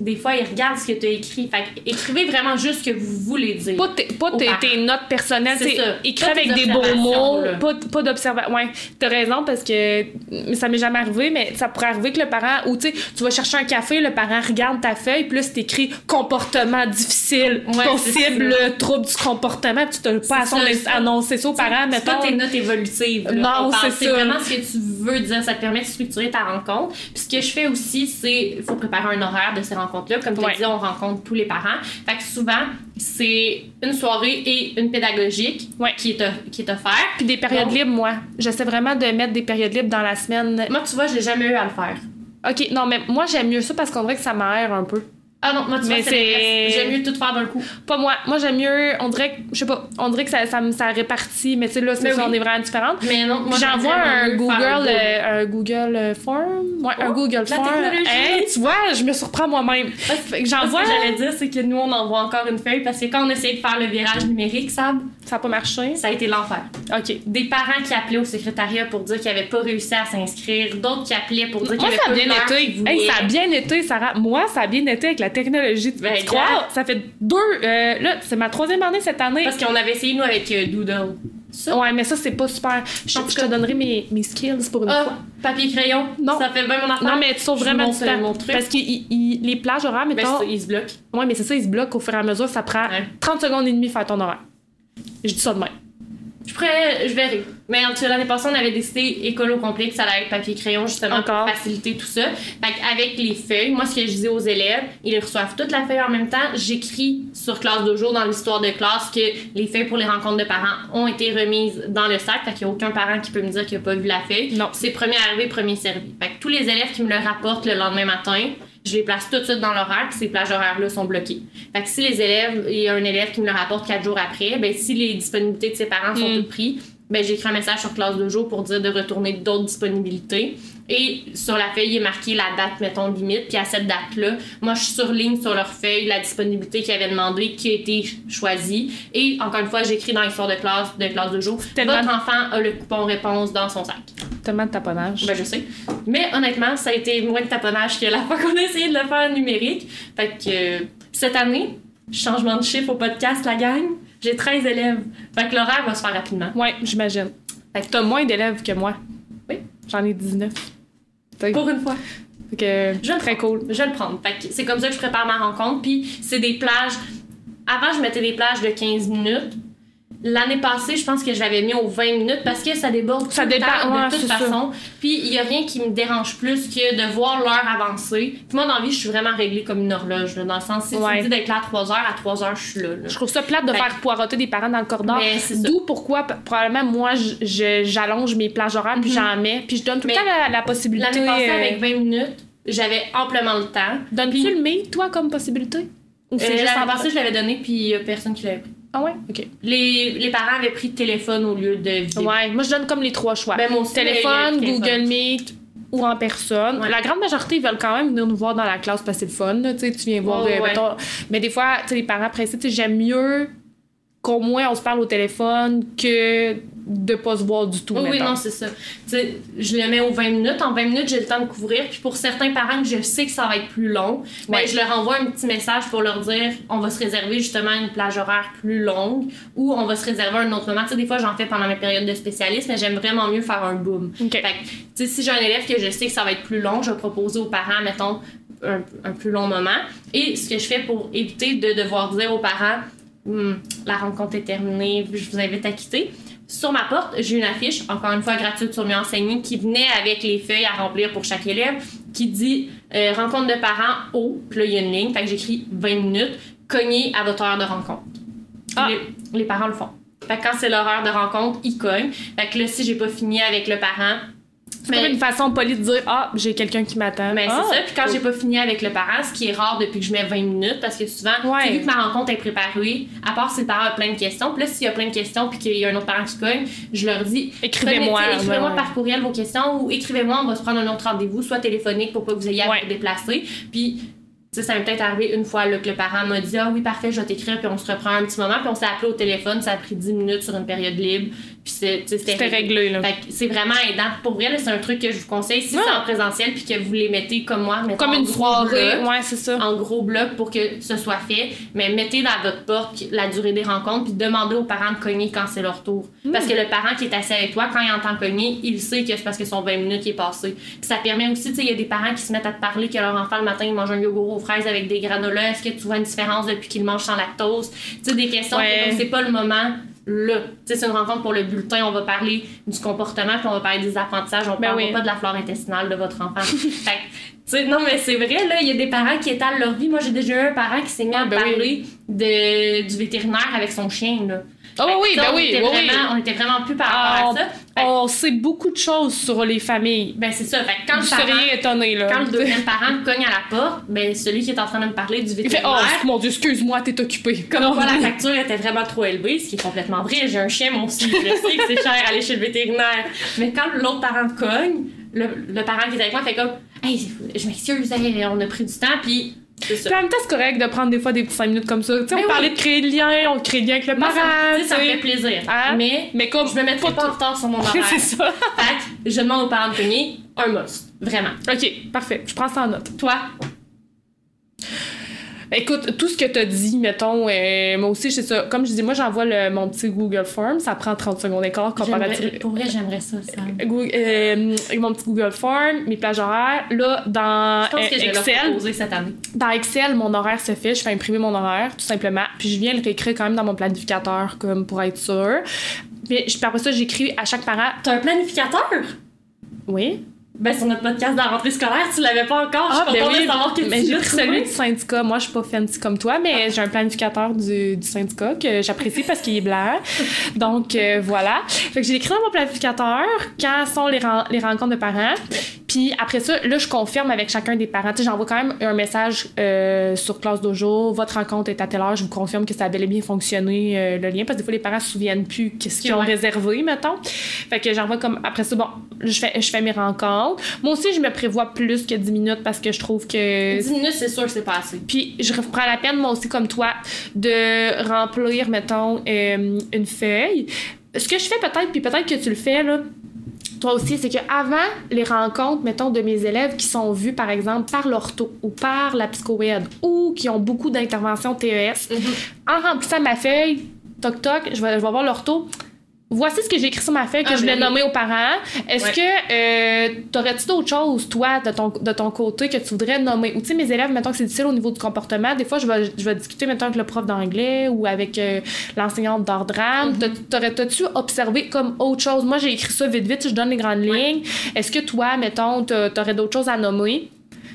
des fois, ils regardent ce que tu as écrit. Fait que écrivez vraiment juste ce que vous voulez dire. Pas, tes, pas notes personnelles, C'est écrire avec des beaux mots, là. pas, pas d'observation. Ouais, t'as raison parce que mais ça m'est jamais arrivé, mais ça pourrait arriver que le parent, ou tu sais, tu vas chercher un café, le parent regarde ta feuille, puis là, c'est écrit comportement difficile, Ouais, possible trouble du comportement, puis tu t'as pas à ça, ça. annoncer ça aux parents, C'est pas tes notes évolutives. là, Non, c'est ça. vraiment ce que tu veux dire. Ça te permet de structurer ta rencontre. Puis ce que je fais aussi, c'est il faut préparer un horaire de ces Comme tu Ouais. disais, on rencontre tous les parents. Fait que souvent, c'est une soirée et une pédagogique Ouais. qui, est, qui est offerte. Puis des périodes Donc- libres, moi. J'essaie vraiment de mettre des périodes libres dans la semaine. Moi, tu vois, je l'ai jamais eu à le faire. Ok, non, mais moi, j'aime mieux ça parce qu'on dirait que ça m'aère un peu. Ah non, moi, tu Mais vois, c'est. J'aime mieux tout faire d'un coup. Pas moi. Moi, j'aime mieux, on dirait que, je sais pas, on dirait que ça, ça, ça répartit, mais tu sais, là, c'est ça, oui. on est vraiment différentes. Mais non, moi, J'envoie j'aime un Google, euh, un Google euh, Form. Ouais, un Oh, Google la Form. Hey, tu vois, je me surprends moi-même. Que J'envoie. Moi, ce que j'allais dire, c'est que nous, on envoie encore une feuille parce que quand on essayait de faire le virage numérique, Sab, Ça a pas marché. ça a été l'enfer. Ok. Des parents qui appelaient au secrétariat pour dire qu'ils n'avaient pas réussi à s'inscrire, d'autres qui appelaient pour dire qu'ils Moi, avaient ça a pas bien été. Hey, ça a bien été, Sarah. Moi, ça a bien été avec la technologie. Tu Ben, croire? regarde. Ça fait deux. euh, là, c'est ma troisième année cette année. Parce qu'on avait essayé, nous, avec euh, Doodle. Ça, Ouais, mais ça, c'est pas super. Je, je te donnerai mes, mes skills pour une Ah, fois. papier-crayon, Non. ça fait bien mon affaire. Non, mais tu sauves vraiment du temps. mon truc. Parce que les plages horaires, Ben, mettons. c'est ça, il se bloque. Ouais, mais c'est ça, ils se bloquent au fur et à mesure. Ça prend Ouais. 30 secondes et demie faire ton horaire. Je dis ça de même. Je pourrais, je verrai. Mais en tout cas, l'année passée, on avait décidé école au complet ça allait être papier-crayon, justement, Encore. pour faciliter tout ça. Fait avec les feuilles, moi, ce que je disais aux élèves, ils reçoivent toute la feuille en même temps. J'écris sur classe de jour dans l'histoire de classe que les feuilles pour les rencontres de parents ont été remises dans le sac. Fait qu'il n'y a aucun parent qui peut me dire qu'il n'a pas vu la feuille. Non. C'est premier arrivé, premier servi. Fait que tous les élèves qui me le rapportent le lendemain matin, je les place tout de suite dans l'horaire, puis ces plages horaires-là sont bloquées. Fait que si les élèves, il y a un élève qui me le rapporte quatre jours après, ben si les disponibilités de ses parents sont Mm. toutes prises, ben j'écris un message sur classe de jour pour dire de retourner d'autres disponibilités. Et sur la feuille, il est marqué la date, mettons, limite. Puis à cette date-là, moi, je surligne sur leur feuille la disponibilité qu'ils avaient demandé, qui a été choisie. Et encore une fois, j'écris dans l'histoire de classe, de classe de jour, Tellement- votre enfant a le coupon réponse dans son sac. Tellement de taponnage. Ben, je sais. Mais honnêtement, ça a été moins de taponnage que la fois qu'on a essayé de le faire numérique. Fait que euh, cette année, changement de chiffre au podcast, la gang, j'ai 13 élèves. Fait que l'horaire va se faire rapidement. Ouais, j'imagine. Fait que- T'as moins d'élèves que moi. Oui. J'en ai 19. Fait Pour une fois. fait que Je très cool. Je vais le prendre. Fait que c'est comme ça que je prépare ma rencontre. Puis c'est des plages. Avant, je mettais des plages de 15 minutes. L'année passée, je pense que je l'avais mis aux 20 minutes parce que ça déborde Ça tout le temps, ouais, de toute façon. Puis il y a rien qui me dérange plus que de voir l'heure avancer. Puis moi, dans la vie, je suis vraiment réglée comme une horloge. là, dans le sens, si tu Ouais. me dis d'être là à 3 heures, à 3 heures, je suis là. là. Je trouve ça plate de Ben- faire poireauter des parents dans le corridor. D'où pourquoi, probablement, moi, j'allonge mes plages horaires, puis Mhm. j'en mets, puis je donne tout le temps la, la possibilité. L'année passée, euh, avec 20 minutes, j'avais amplement le temps. Donnes-tu Puis- le mai, toi, comme possibilité? Ou Euh, L'année passée, je l'avais donné, puis il y a personne qui l'avait pris. Ah ouais? OK. Les, les parents avaient pris téléphone au lieu de vidéo. Ouais, moi, je donne comme les trois choix. Ben, moi aussi, téléphone, Google Meet ou en personne. Ouais. La grande majorité, ils veulent quand même venir nous voir dans la classe parce que c'est le fun. là, tu sais, tu viens voir, euh, ouais. mettons- Mais des fois, tu sais, les parents pressés, j'aime mieux qu'au moins on se parle au téléphone que de pas se voir du tout. Oui, oui, mettons. non, c'est ça. Je le mets aux 20 minutes. En 20 minutes, j'ai le temps de couvrir. Puis pour certains parents que je sais que ça va être plus long, ben, Ouais. je leur envoie un petit message pour leur dire on va se réserver justement une plage horaire plus longue ou on va se réserver un autre moment. Tu sais, des fois, j'en fais pendant mes périodes de spécialiste, mais j'aime vraiment mieux faire un boom. OK. Fait que, tu sais, si j'ai un élève que je sais que ça va être plus long, je vais proposer aux parents, mettons, un, un plus long moment. Et ce que je fais pour éviter de devoir dire aux parents, Hmm, la rencontre est terminée, je vous invite à quitter. Sur ma porte, j'ai une affiche, encore une fois gratuite sur Mieux Enseigner, qui venait avec les feuilles à remplir pour chaque élève, qui dit euh, rencontre de parents au, puis là, il y a une ligne, fait que j'écris 20 minutes, cognez à votre heure de rencontre. Ah. Les, les parents le font. Fait que quand c'est l'heure de rencontre, ils cognent. Fait que là, si j'ai pas fini avec le parent, C'est comme une façon polie de dire Ah, j'ai quelqu'un qui m'attend. mais Ah, c'est ça. Puis quand cool. j'ai pas fini avec le parent, ce qui est rare depuis que je mets 20 minutes, parce que souvent, Ouais. vu que ma rencontre est préparée, à part si le parent a plein de questions, puis là, s'il y a plein de questions, puis qu'il y a un autre parent qui cogne, je leur dis Écrivez-moi. Écrivez-moi ouais, par courriel vos questions ou écrivez-moi, on va se prendre un autre rendez-vous, soit téléphonique pour pas que vous ayez à Ouais. vous déplacer. Puis, sais, ça m'est peut-être arrivé une fois là, que le parent m'a dit Ah oui, parfait, je vais t'écrire, puis on se reprend un petit moment, puis on s'est appelé au téléphone, ça a pris 10 minutes sur une période libre, puis c'était réglé. là. c'est vraiment aidant. Pour vrai, c'est un truc que je vous conseille. Si c'est en présentiel, puis que vous les mettez comme moi, comme une soirée, ouais, c'est ça. En gros bloc pour que ce soit fait. Mais mettez dans votre porte la durée des rencontres, puis demandez aux parents de cogner quand c'est leur tour. Hmm. Parce que le parent qui est assis avec toi, quand il entend cogner, il sait que c'est parce que son 20 minutes est passé. Puis ça permet aussi, tu sais, il y a des parents qui se mettent à te parler que leur enfant le matin il mange un yogourt aux fraises avec des granolas. Est-ce que tu vois une différence depuis qu'il mange sans lactose? Tu sais, des questions. c'est pas le moment là. C'est une rencontre pour le bulletin, on va parler du comportement, puis on va parler des apprentissages, on ne ben parle pas de la flore intestinale de votre enfant. fait, non, mais c'est vrai, là, il y a des parents qui étalent leur vie. Moi, j'ai déjà eu un parent qui s'est mis à ben parler de, du vétérinaire avec son chien, là. Oh oui, ben oui, on oui, On était vraiment plus par rapport à ça. On sait beaucoup de choses sur les familles. Ben c'est ça. Fait quand le parent, étonné, là. Quand le deuxième parent cogne à la porte, ben celui qui est en train de me parler du vétérinaire. Il fait Oh mon Dieu, excuse-moi, t'es occupé. Comme quoi la facture était vraiment trop élevée, ce qui est complètement vrai. J'ai un chien, mon aussi. Je sais que c'est cher aller chez le vétérinaire. Mais quand l'autre parent cogne, le, le, parent qui est avec moi fait comme Hey, je m'excuse, on a pris du temps, puis puis en même temps, c'est correct de prendre des fois des petits 5 minutes comme ça. Tu sais, on parlait de créer le lien, on crée le lien avec le parent. Ça, ça me fait plaisir. Hein? Mais, mais comme je me mettrai pas en retard sur mon horaire. c'est ça. fait je demande aux parents de payer un must. Vraiment. OK, parfait. Je prends ça en note. Toi? Écoute, tout ce que tu as dit, mettons, euh, moi aussi, c'est ça. Comme je dis, moi, j'envoie mon petit Google Form. Ça prend 30 secondes d'écart comparatif. Pour vrai, j'aimerais ça, ça. Google, euh, mon petit Google Form, mes plages horaires. Là, dans je pense que je vais Excel. Leur cette année. Dans Excel, mon horaire se fait. Je fais imprimer mon horaire, tout simplement. Puis je viens le réécrire quand même dans mon planificateur, comme pour être sûr. Mais après ça, j'écris à chaque parent. T'as un planificateur? Oui. Ben, sur notre podcast de la rentrée scolaire, tu l'avais pas encore. Ah, je suis ben oui, de savoir que mais j'ai pris celui du syndicat. Moi, je suis pas fancy comme toi, mais j'ai un planificateur du, du syndicat que j'apprécie parce qu'il est blanc. Donc, euh, voilà. Fait que j'ai écrit dans mon planificateur quand sont les, les rencontres de parents. Puis après ça, là, je confirme avec chacun des parents. Tu sais, j'envoie quand même un message euh, sur Classe Dojo. Votre rencontre est à telle heure. Je vous confirme que ça a bel et bien fonctionné, euh, le lien. Parce que des fois, les parents se souviennent plus qu'est-ce qu'ils ont réservé, mettons. Fait que j'envoie comme... Après ça, bon, je fais, je fais mes rencontres. Moi aussi, je me prévois plus que 10 minutes parce que je trouve que... 10 minutes, c'est sûr que c'est pas assez. Puis je reprends la peine, moi aussi, comme toi, de remplir, mettons, euh, une feuille. Ce que je fais peut-être, puis peut-être que tu le fais, là, toi aussi, c'est qu'avant les rencontres, mettons, de mes élèves qui sont vus, par exemple, par l'ortho ou par la psychoède ou qui ont beaucoup d'interventions TES, mm-hmm. en remplissant ma feuille, toc toc, je vais, je vais voir l'ortho voici ce que j'ai écrit sur ma feuille que ah, je voulais ben nommer aux parents. Est-ce que euh, t'aurais-tu d'autres choses, toi, de ton, de ton côté, que tu voudrais nommer? Ou tu sais, mes élèves, mettons que c'est difficile au niveau du comportement, des fois, je vais, je vais discuter, mettons, avec le prof d'anglais ou avec euh, l'enseignante d'art drame. Mm-hmm. T'aurais-tu observé comme autre chose? Moi, j'ai écrit ça vite, vite, je donne les grandes lignes. Est-ce que toi, mettons, t'aurais d'autres choses à nommer?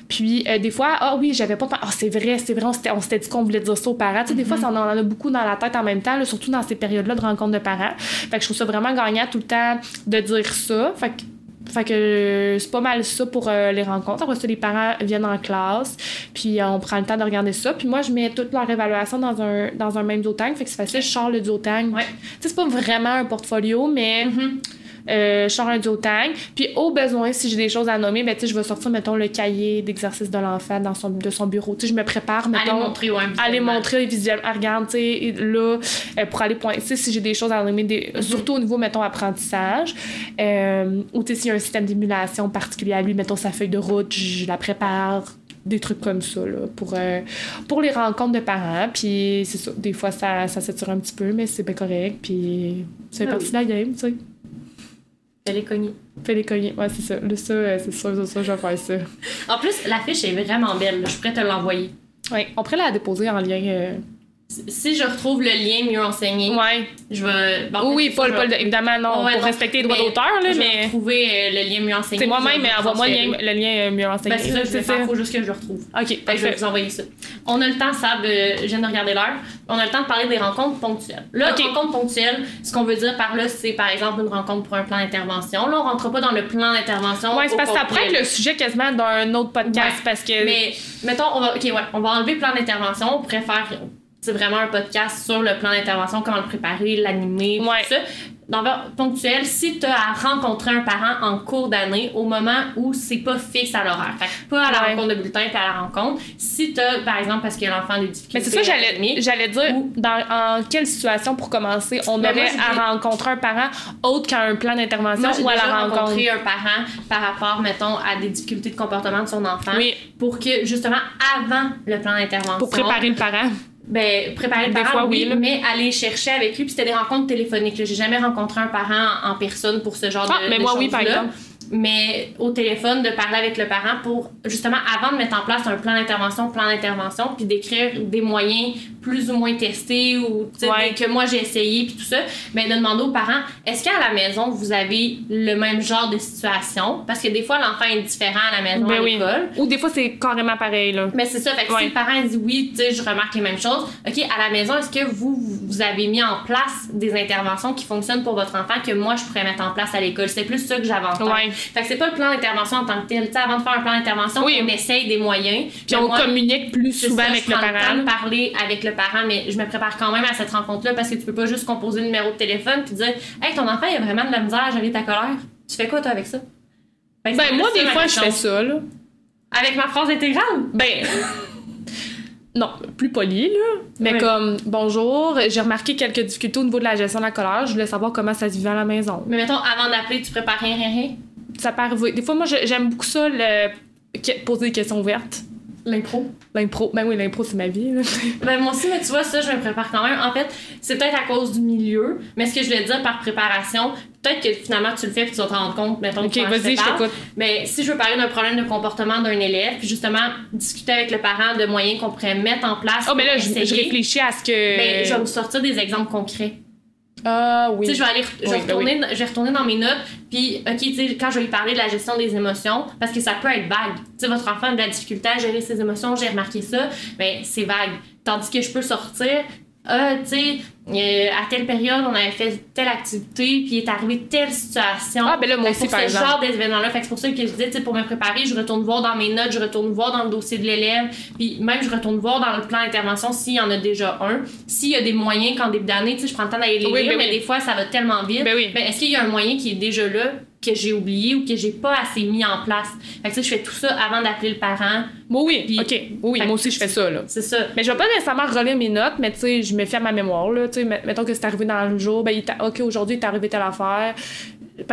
Puis euh, des fois, ah oui, j'avais pas. Ah, c'est vrai, c'est vrai, on s'était dit qu'on voulait dire ça aux parents. Tu sais, des fois, ça, on en a beaucoup dans la tête en même temps, surtout dans ces périodes-là de rencontre de parents. Fait que je trouve ça vraiment gagnant tout le temps de dire ça. Fait que fait que c'est pas mal ça pour euh, les rencontres. Après ça, les parents viennent en classe, puis on prend le temps de regarder ça. Puis moi, je mets toute leur évaluation dans un, dans un même duotang. Fait que c'est facile, je sors le duotang. Ouais. c'est pas vraiment un portfolio, mais... Mm-hmm. Euh, je sors un duotang. Puis au besoin, si j'ai des choses à nommer, ben, je vais sortir, mettons, le cahier d'exercice de l'enfant dans son, de son bureau. je me prépare, mettons. Aller montrer, ouais, Aller montrer visuellement. Ah, regarde, là, euh, pour aller pointer, si j'ai des choses à nommer, des, mm-hmm. surtout au niveau, mettons, apprentissage. Euh, ou, s'il y a un système d'émulation particulier à lui, mettons, sa feuille de route, je la prépare des trucs comme ça là, pour, pour les rencontres de parents. Puis c'est ça, des fois ça, ça s'étire un petit peu, mais c'est bien correct. Puis c'est ah parti de la game, tu sais. Fais les cogner. Fais les cogner, ouais, c'est ça. Le ça, euh, c'est sûr, c'est ça, je vais faire ça. En plus, l'affiche est vraiment belle. Je pourrais te l'envoyer. Oui, on pourrait la déposer en lien. Euh, si je retrouve le lien mieux enseigné, ouais. je vais. oui, pas, pas, évidemment, non, pour respecter les droits d'auteur, là, je mais. Trouver euh, le lien mieux enseigné. C'est moi-même, mais envoie-moi le lien, mieux enseigné. Ben, c'est ça, je vais faire, faut juste que je le retrouve. OK, Je vais vous envoyer ça. On a le temps, Sab, euh, je viens de regarder l'heure, on a le temps de parler des rencontres ponctuelles. Là, okay. rencontres ponctuelles, ce qu'on veut dire par là, c'est par exemple une rencontre pour un plan d'intervention. Là, on rentre pas dans le plan d'intervention. Oui, c'est parce que ça être le sujet quasiment d'un autre podcast, parce que. Mais, mettons, on va, OK, ouais, on va enlever plan d'intervention, on pourrait faire c'est vraiment un podcast sur le plan d'intervention, comment le préparer, l'animer, tout ça. d'envers ponctuel si tu as à rencontrer un parent en cours d'année au moment où c'est pas fixe à l'horaire. Fait pas à la Ouais. rencontre de bulletin puis à la rencontre. Si tu as, par exemple, parce que l'enfant a des difficultés. Mais c'est ça, j'allais, j'allais dire, Ou- dans, en quelle situation, pour commencer, on aurait moi, à rencontrer un parent autre qu'à un plan d'intervention Moi, ou à déjà la rencontre? rencontré un parent par rapport, mettons, à des difficultés de comportement de son enfant. Oui, Pour que, justement, avant le plan d'intervention. pour préparer le parent. Ben, préparer le Des parent, fois, oui, mais aller chercher avec lui. Puis c'était des rencontres téléphoniques. J'ai jamais rencontré un parent en personne pour ce genre Ah, de mais de moi, oui, par exemple. Mais au téléphone, de parler avec le parent pour, justement, avant de mettre en place un plan d'intervention, plan d'intervention, puis d'écrire des moyens plus ou moins testés ou Ouais. que moi j'ai essayé, puis tout ça, mais de demander aux parents, est-ce qu'à la maison, vous avez le même genre de situation? Parce que des fois, l'enfant est différent à la maison, Ben à oui. l'école. Ou des fois, c'est carrément pareil, là. Mais c'est ça, fait que Ouais. si le parent dit oui, tu sais, je remarque les mêmes choses, OK, à la maison, est-ce que vous, vous avez mis en place des interventions qui fonctionnent pour votre enfant que moi, je pourrais mettre en place à l'école? C'est plus ça que tête. Ouais. Fait que c'est pas le plan d'intervention en tant que tel. Tu sais, avant de faire un plan d'intervention, Oui. on essaye des moyens. Puis on moi, communique plus souvent ça, avec je le temps parent. de parler avec le parent, mais je me prépare quand même à cette rencontre-là parce que tu peux pas juste composer le numéro de téléphone puis dire Hey, ton enfant, il a vraiment de la misère à gérer ta colère. Tu fais quoi, toi, avec ça? C'est Ben, moi, des fois, je fais ça, là. Avec ma phrase intégrale? Ben. Non, plus poli, là. Mais comme, bonjour, j'ai remarqué quelques difficultés au niveau de la gestion de la colère. Je voulais savoir comment ça se vivait à la maison. Mais mettons, avant d'appeler, tu prépares rien, rien, rien? Ça peut arriver. Des fois, moi, j'aime beaucoup ça, le... poser des questions ouvertes. L'impro. L'impro. Ben oui, l'impro, c'est ma vie, là. Ben moi aussi, mais tu vois, ça, je me prépare quand même. En fait, c'est peut-être à cause du milieu, mais ce que je voulais dire par préparation, peut-être que finalement tu le fais puis tu vas te rendre compte, mettons, Ok, vas-y, je t'écoute. Mais si je veux parler d'un problème de comportement d'un élève, puis justement discuter avec le parent de moyens qu'on pourrait mettre en place. Oh, mais là, je, je réfléchis à ce que. Ben, je vais vous sortir des exemples concrets. Ah oui. Tu sais, je vais aller, je vais Oui, ben retourner, je vais retourner dans mes notes, puis, ok, tu sais, quand je vais lui parler de la gestion des émotions, parce que ça peut être vague. Tu sais, votre enfant a de la difficulté à gérer ses émotions, j'ai remarqué ça, mais c'est vague. Tandis que je peux sortir, ah, tu sais, euh, à telle période, on avait fait telle activité, puis est arrivé telle situation. Ah, ben là, moi aussi, pour par ce exemple. genre d'événement-là, fait que c'est pour ça que je disais, tu sais, pour me préparer, je retourne voir dans mes notes, je retourne voir dans le dossier de l'élève, puis même je retourne voir dans le plan d'intervention s'il y en a déjà un. S'il y a des moyens qu'en début d'année, tu sais, je prends le temps d'aller les Oui, lire, ben mais oui. des fois, ça va tellement vite. Ben oui. Ben, est-ce qu'il y a un moyen qui est déjà là, que j'ai oublié ou que j'ai pas assez mis en place? Fait que ça, je fais tout ça avant d'appeler le parent. Bon, oui, Puis- ok. Oui, moi aussi, je fais ça, là. C'est ça. Mais je vais pas nécessairement relire mes notes, mais tu sais, je me fie à ma mémoire, là. Tu sais, met- mettons que c'est arrivé dans le jour, ben, OK, aujourd'hui, il t'est arrivé telle affaire.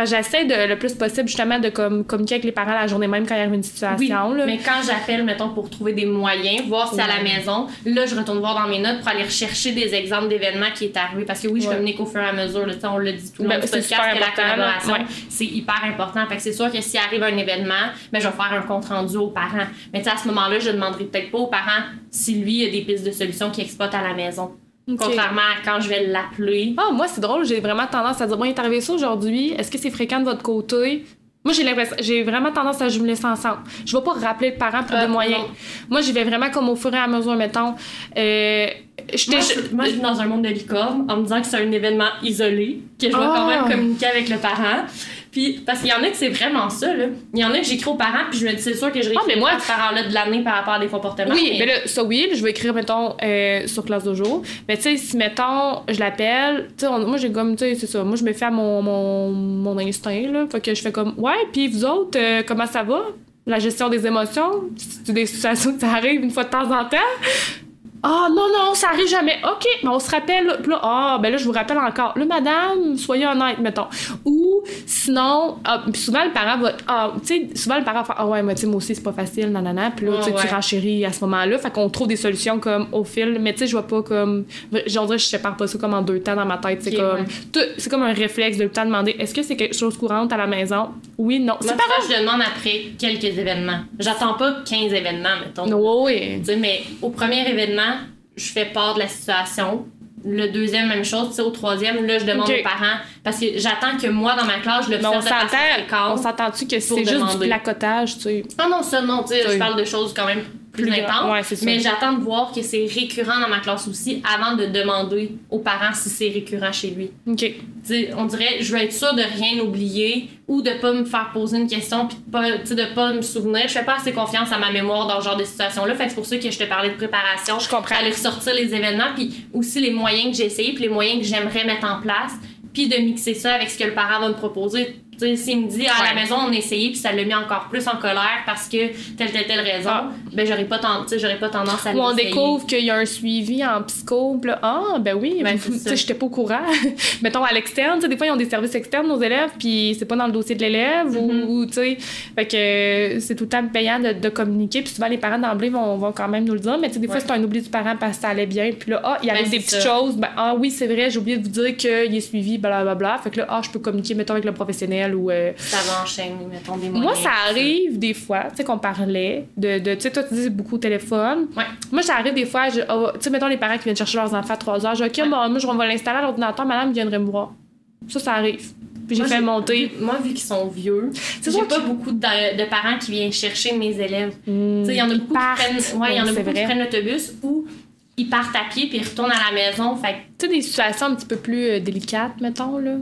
J'essaie de, le plus possible, justement, de comme, communiquer avec les parents la journée même quand il arrive une Oui, situation, là. mais quand j'appelle, mettons, pour trouver des moyens, voir si à la maison, là, je retourne voir dans mes notes pour aller rechercher des exemples d'événements qui est arrivé. Parce que oui, je Ouais. communique au fur et à mesure. Là, on le dit tout le long Ben, c'est podcast super que la collaboration, Ouais. c'est hyper important. Fait que c'est sûr que s'il arrive un événement, ben, je vais faire un compte rendu aux parents. Mais à ce moment-là, je ne demanderai peut-être pas aux parents si lui a des pistes de solutions qu'il exploite à la maison. Contrairement à quand je vais l'appeler. Ah, moi, c'est drôle, j'ai vraiment tendance à dire, bon, il est arrivé ça aujourd'hui, est-ce que c'est fréquent de votre côté? Moi, j'ai l'impression, j'ai vraiment tendance à jumeler ça ensemble. Je vais pas rappeler le parent pour Euh, des moyens. non. Moi, j'y vais vraiment comme au fur et à mesure, mettons. Euh, Moi, je, moi, je vis dans un monde de licorne en me disant que c'est un événement isolé, que je vais Ah. quand même communiquer avec le parent. Puis, parce qu'il y en a que c'est vraiment ça, là. Il y en a que j'écris aux parents, puis je me dis, c'est sûr que je réécris Ah, mais moi- à ce parent-là de l'année par rapport à des comportements. Oui, mais là, ça oui, je vais écrire, mettons, euh, sur classe de jour. Mais tu sais, si, mettons, je l'appelle, tu sais, moi, j'ai comme, tu sais, c'est ça. Moi, je me fais à mon, mon, mon instinct, là. Fait que je fais comme, ouais, puis vous autres, euh, comment ça va? La gestion des émotions? C'est des situations que ça arrive une fois de temps en temps? Ah, non, non, ça arrive jamais. OK, mais on se rappelle. là. Puis là, ah, ben là, je vous rappelle encore. Là, madame, soyez honnête, mettons. Ou sinon, ah, puis souvent, le parent va. Ah, tu sais, souvent, le parent va faire Ah, ouais, moi, tu sais, moi aussi, c'est pas facile, nanana. Puis là, Ouais, tu sais, tu ouais. renchéris à ce moment-là. Fait qu'on trouve des solutions comme au fil. Mais tu sais, je vois pas comme. J'en dirais, je sépare pas ça comme en deux temps dans ma tête. C'est comme. ouais. tout- C'est comme un réflexe de le temps demander Est-ce que c'est quelque chose courante à la maison? Oui, non. C'est pas je demande après quelques événements. J'attends pas 15 événements, mettons. grave. Oui. Tu sais, mais au premier événement, je fais part de la situation. Le deuxième, même chose. Tu sais, au troisième, là, je demande aux parents. Parce que j'attends que moi, dans ma classe, je on l'observe de on s'entend-tu que c'est juste du placotage, tu sais? Ah non, ça, non, tu sais, je parle de choses quand même plus, ouais, ça. mais j'attends de voir que c'est récurrent dans ma classe aussi avant de demander aux parents si c'est récurrent chez lui. OK. On dirait, je veux être sûre de rien oublier ou de pas me faire poser une question puis de pas, de pas me souvenir. Je fais pas assez confiance à ma mémoire dans ce genre de situation-là. Fait c'est pour ça que je te parlais de préparation. Je comprends. Aller ressortir les événements puis aussi les moyens que j'ai essayé puis les moyens que j'aimerais mettre en place puis de mixer ça avec ce que le parent va me proposer s'il me dit à la maison on a essayé puis ça l'a mis encore plus en colère parce que telle telle telle raison, ah. ben j'aurais pas j'aurais pas tendance à Ou on découvre qu'il y a un suivi en psycho, là, ah ben oui, ben, tu sais j'étais pas au courant. Mettons à l'externe, des fois ils ont des services externes nos élèves puis c'est pas dans le dossier de l'élève ou, mm-hmm. tu sais fait que c'est tout le temps payant de, communiquer puis souvent les parents d'emblée vont, vont quand même nous le dire mais tu sais des fois c'est un oubli du parent parce que ça allait bien puis là ah il y avait ben, des petites choses ben ah oui c'est vrai j'ai oublié de vous dire qu'il est suivi blablabla bla, bla. fait que là ah je peux communiquer mettons avec le professionnel ou euh, ça va enchaîner, mettons, des moyens. Moi, ça arrive des fois, tu sais, qu'on parlait de. de tu sais, toi, tu dis beaucoup au téléphone. Ouais. Moi, ça arrive des fois, oh, tu sais, mettons les parents qui viennent chercher leurs enfants à 3 heures. Je dis, OK, moi, je vais l'installer à l'ordinateur, madame viendrait me voir. Ça, ça arrive. Puis j'ai fait monter. moi, vu qu'ils sont vieux, j'ai pas beaucoup de, parents qui viennent chercher mes élèves. Tu sais, il y en a beaucoup qui prennent, ouais, y en a beaucoup qui prennent l'autobus ou ils partent à pied puis ils retournent à la maison. Fait tu sais, des situations un petit peu plus euh, délicates, mettons, là.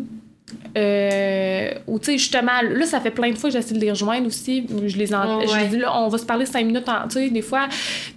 Euh, ou tu sais justement là ça fait plein de fois que j'essaie de les rejoindre aussi. Je les en, je dis là on va se parler cinq minutes tu sais des fois.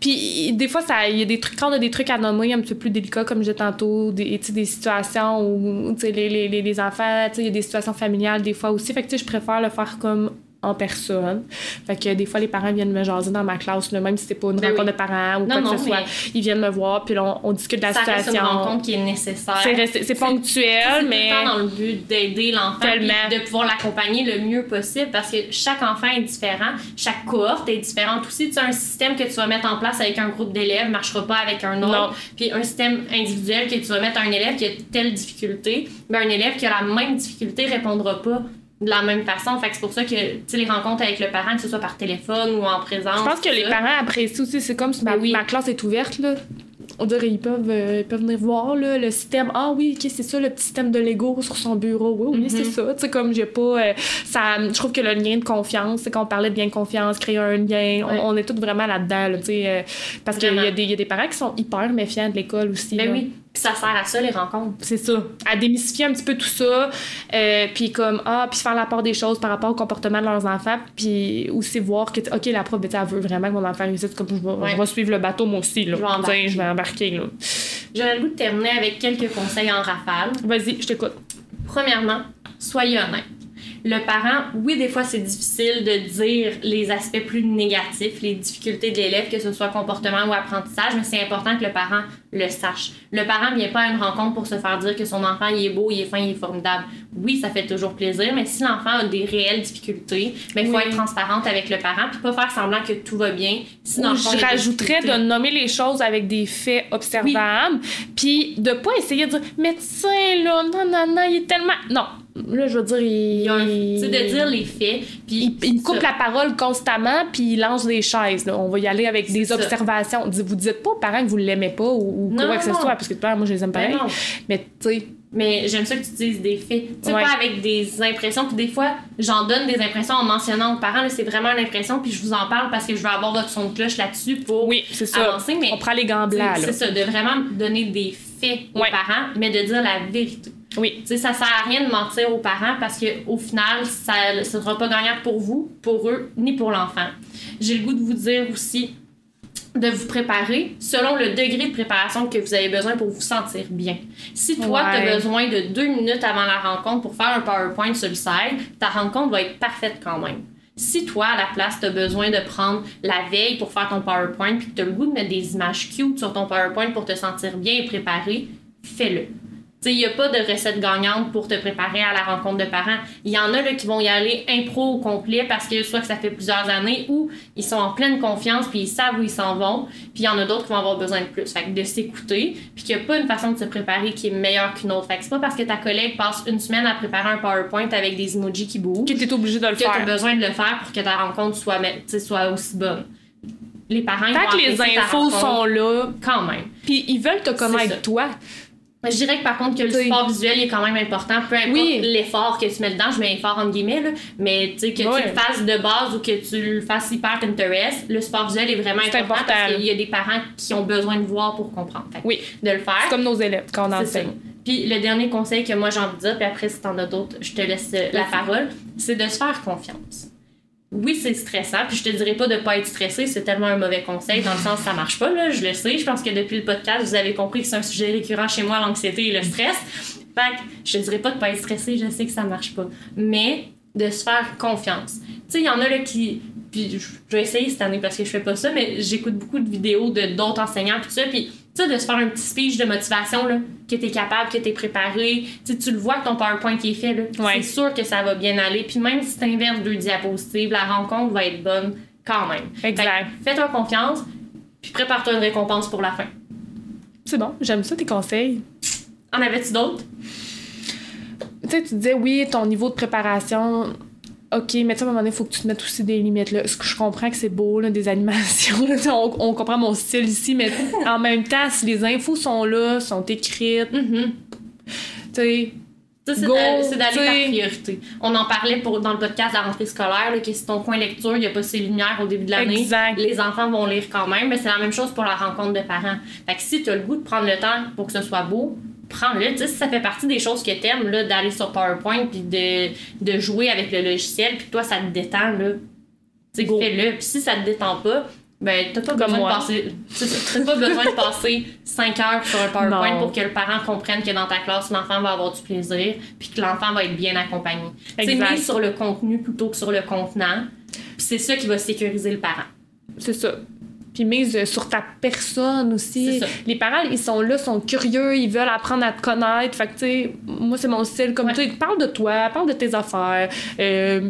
Puis des fois ça il y a des trucs quand on a des trucs à nommer un petit peu plus délicats comme je disais tantôt des des situations où tu sais les, les, les, enfants tu sais il y a des situations familiales des fois aussi. Fait que tu sais je préfère le faire comme en personne. Fait que des fois, les parents viennent me jaser dans ma classe, même si c'est pas une ben rencontre de parents ou quoi que ce soit. Ils viennent me voir, puis on, discute de la situation. C'est une rencontre qui est nécessaire. C'est ponctuel, mais. C'est dans le but d'aider l'enfant, de pouvoir l'accompagner le mieux possible, parce que chaque enfant est différent, chaque cohorte est différente aussi. Tu sais, un système que tu vas mettre en place avec un groupe d'élèves marchera pas avec un autre. Puis un système individuel que tu vas mettre à un élève qui a telle difficulté, ben un élève qui a la même difficulté répondra pas de la même façon. Fait que c'est pour ça que les rencontres avec le parent, que ce soit par téléphone ou en présence. Je pense que les parents apprécient aussi. C'est comme si ma, ma, classe est ouverte. Là. On dirait qu'ils peuvent, euh, peuvent venir voir là, le système. Ah oui, c'est ça, le petit système de Lego sur son bureau. Oui, oui, c'est mm-hmm. ça. Tu sais, comme j'ai pas. Euh, ça, je trouve que le lien de confiance, c'est quand on parlait de bien de confiance, créer un lien, on, est tous vraiment là-dedans. tu sais, euh, parce qu'il y, a des, y a des parents qui sont hyper méfiants de l'école aussi. Ben oui. Puis ça sert à ça, les rencontres. C'est ça. À démystifier un petit peu tout ça. Euh, puis comme, ah, puis faire la part des choses par rapport au comportement de leurs enfants. Puis aussi voir que, OK, la prof, ben, elle veut vraiment que mon enfant réussisse. Comme je vais, suivre le bateau, moi aussi. Là. Je vais embarquer. Je vais embarquer là. J'aurais le goût de terminer avec quelques conseils en rafale. Vas-y, je t'écoute. Premièrement, soyez honnête le parent, oui, des fois, c'est difficile de dire les aspects plus négatifs, les difficultés de l'élève, que ce soit comportement ou apprentissage, mais c'est important que le parent le sache. Le parent vient pas à une rencontre pour se faire dire que son enfant, il est beau, il est fin, il est formidable. Oui, ça fait toujours plaisir, mais si l'enfant a des réelles difficultés, ben, il faut être transparente avec le parent, puis pas faire semblant que tout va bien. Sinon, je rajouterais de nommer les choses avec des faits observables, puis de pas essayer de dire, médecin, là, non, non, non, il est tellement... Non, là, je veux dire, il. Tu de dire les faits. Puis il, coupe la parole constamment, puis il lance des chaises. On va y aller avec des observations. Vous dites pas aux parents que vous l'aimez pas ou, quoi que ce soit, parce que moi, je les aime ben pareil. Mais tu sais. Mais j'aime ça que tu dises des faits. Tu sais, pas avec des impressions. Puis des fois, j'en donne des impressions en mentionnant aux parents. C'est vraiment une impression. Puis je vous en parle parce que je veux avoir votre son de cloche là-dessus pour oui, ça. avancer. Mais On prend les gants blancs. C'est ça, de vraiment donner des faits aux parents, mais de dire la vérité. Oui. sais, ça sert à rien de mentir aux parents parce qu'au final, ça ne sera pas gagnant pour vous, pour eux, ni pour l'enfant. J'ai le goût de vous dire aussi de vous préparer selon le degré de préparation que vous avez besoin pour vous sentir bien. Si toi, tu as besoin de deux minutes avant la rencontre pour faire un PowerPoint sur le site, ta rencontre va être parfaite quand même. Si toi, à la place, tu as besoin de prendre la veille pour faire ton PowerPoint puis que tu as le goût de mettre des images cute sur ton PowerPoint pour te sentir bien et préparé, fais-le. Il n'y a pas de recette gagnante pour te préparer à la rencontre de parents. Il y en a là, qui vont y aller impro au complet parce que soit que ça fait plusieurs années ou ils sont en pleine confiance puis ils savent où ils s'en vont. Puis il y en a d'autres qui vont avoir besoin de plus. Fait que de s'écouter puis qu'il n'y a pas une façon de se préparer qui est meilleure qu'une autre. Fait que c'est pas parce que ta collègue passe une semaine à préparer un PowerPoint avec des emojis qui bougent que tu es obligé de le faire. Que tu as besoin de le faire pour que ta rencontre soit, soit aussi bonne les parents Tant que les infos sont là quand même puis ils veulent te connaître toi je dirais que par contre que le support visuel est quand même important, peu importe l'effort que tu mets dedans, je mets effort entre guillemets, là, mais tu sais que tu le fasses de base ou que tu le fasses hyper Pinterest, le support visuel est vraiment important, parce qu'il y a des parents qui ont besoin de voir pour comprendre. oui. De le faire. comme nos élèves quand on enseigne. Puis le dernier conseil que moi j'ai envie de dire, puis après si t'en as d'autres, je te laisse la parole, c'est de se faire confiance oui, c'est stressant. Puis je te dirais pas de pas être stressé, c'est tellement un mauvais conseil dans le sens ça marche pas là, je le sais. Je pense que depuis le podcast, vous avez compris que c'est un sujet récurrent chez moi l'anxiété et le stress. Fait que je te dirais pas de pas être stressé, je sais que ça marche pas. Mais de se faire confiance. Tu sais, il y en a là qui. Puis je vais essayer cette année parce que je fais pas ça, mais j'écoute beaucoup de vidéos de d'autres enseignants, puis tout ça. Puis sais, de se faire un petit speech de motivation, là, que t'es capable, que t'es préparé. Tu sais, tu le vois que ton PowerPoint qui est fait, là. Ouais. C'est sûr que ça va bien aller. Puis même si t'inverses deux diapositives, la rencontre va être bonne quand même. Exact. Fais-toi confiance, puis prépare-toi une récompense pour la fin. C'est bon, j'aime ça tes conseils. En avais-tu d'autres? Tu sais, tu disais, oui, ton niveau de préparation, OK, mais tu sais, à un moment donné, il faut que tu te mettes aussi des limites. Là. Ce que je comprends que c'est beau, là, des animations. là, on, on comprend mon style ici, mais en même temps, si les infos sont là, sont écrites, Mhm. tu sais, Ça, c'est Go, d'a- c'est d'aller par priorité. On en parlait pour, dans le podcast de la rentrée scolaire, là, que si ton coin lecture, il n'y a pas ses lumières au début de l'année, Exact. les enfants vont lire quand même, mais c'est la même chose pour la rencontre de parents. Fait que si tu as le goût de prendre le temps pour que ce soit beau, prends-le. Tu sais, si ça fait partie des choses que t'aimes, là, d'aller sur PowerPoint puis de, de jouer avec le logiciel, puis toi, ça te détend, là. Tu sais, fais-le. Puis si ça te détend pas, ben, t'as pas besoin de passer, t'as pas besoin de passer 5 heures sur un PowerPoint Non. pour que le parent comprenne que dans ta classe, l'enfant va avoir du plaisir, puis que l'enfant va être bien accompagné. C'est mis sur le contenu plutôt que sur le contenant. Puis c'est ça qui va sécuriser le parent. c'est ça. Puis mise sur ta personne aussi. Les parents, ils sont là, sont curieux, ils veulent apprendre à te connaître. Fait que, tu sais, moi, c'est mon style. Comme Ouais. tu sais, parle de toi, parle de tes affaires. Euh,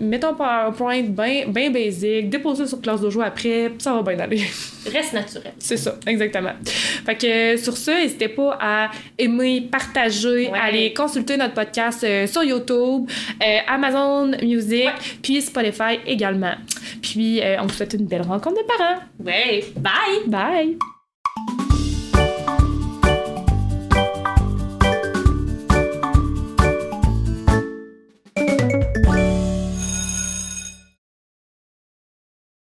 mets ton PowerPoint bien ben basic, dépose ça sur classe de après, ça va bien aller. Reste naturel. C'est ça, exactement. Fait que euh, sur ça, n'hésitez pas à aimer, partager, Ouais. aller consulter notre podcast euh, sur YouTube, euh, Amazon Music, puis Spotify également. Puis euh, on vous souhaite une belle rencontre de parents. Ouais, bye! Bye!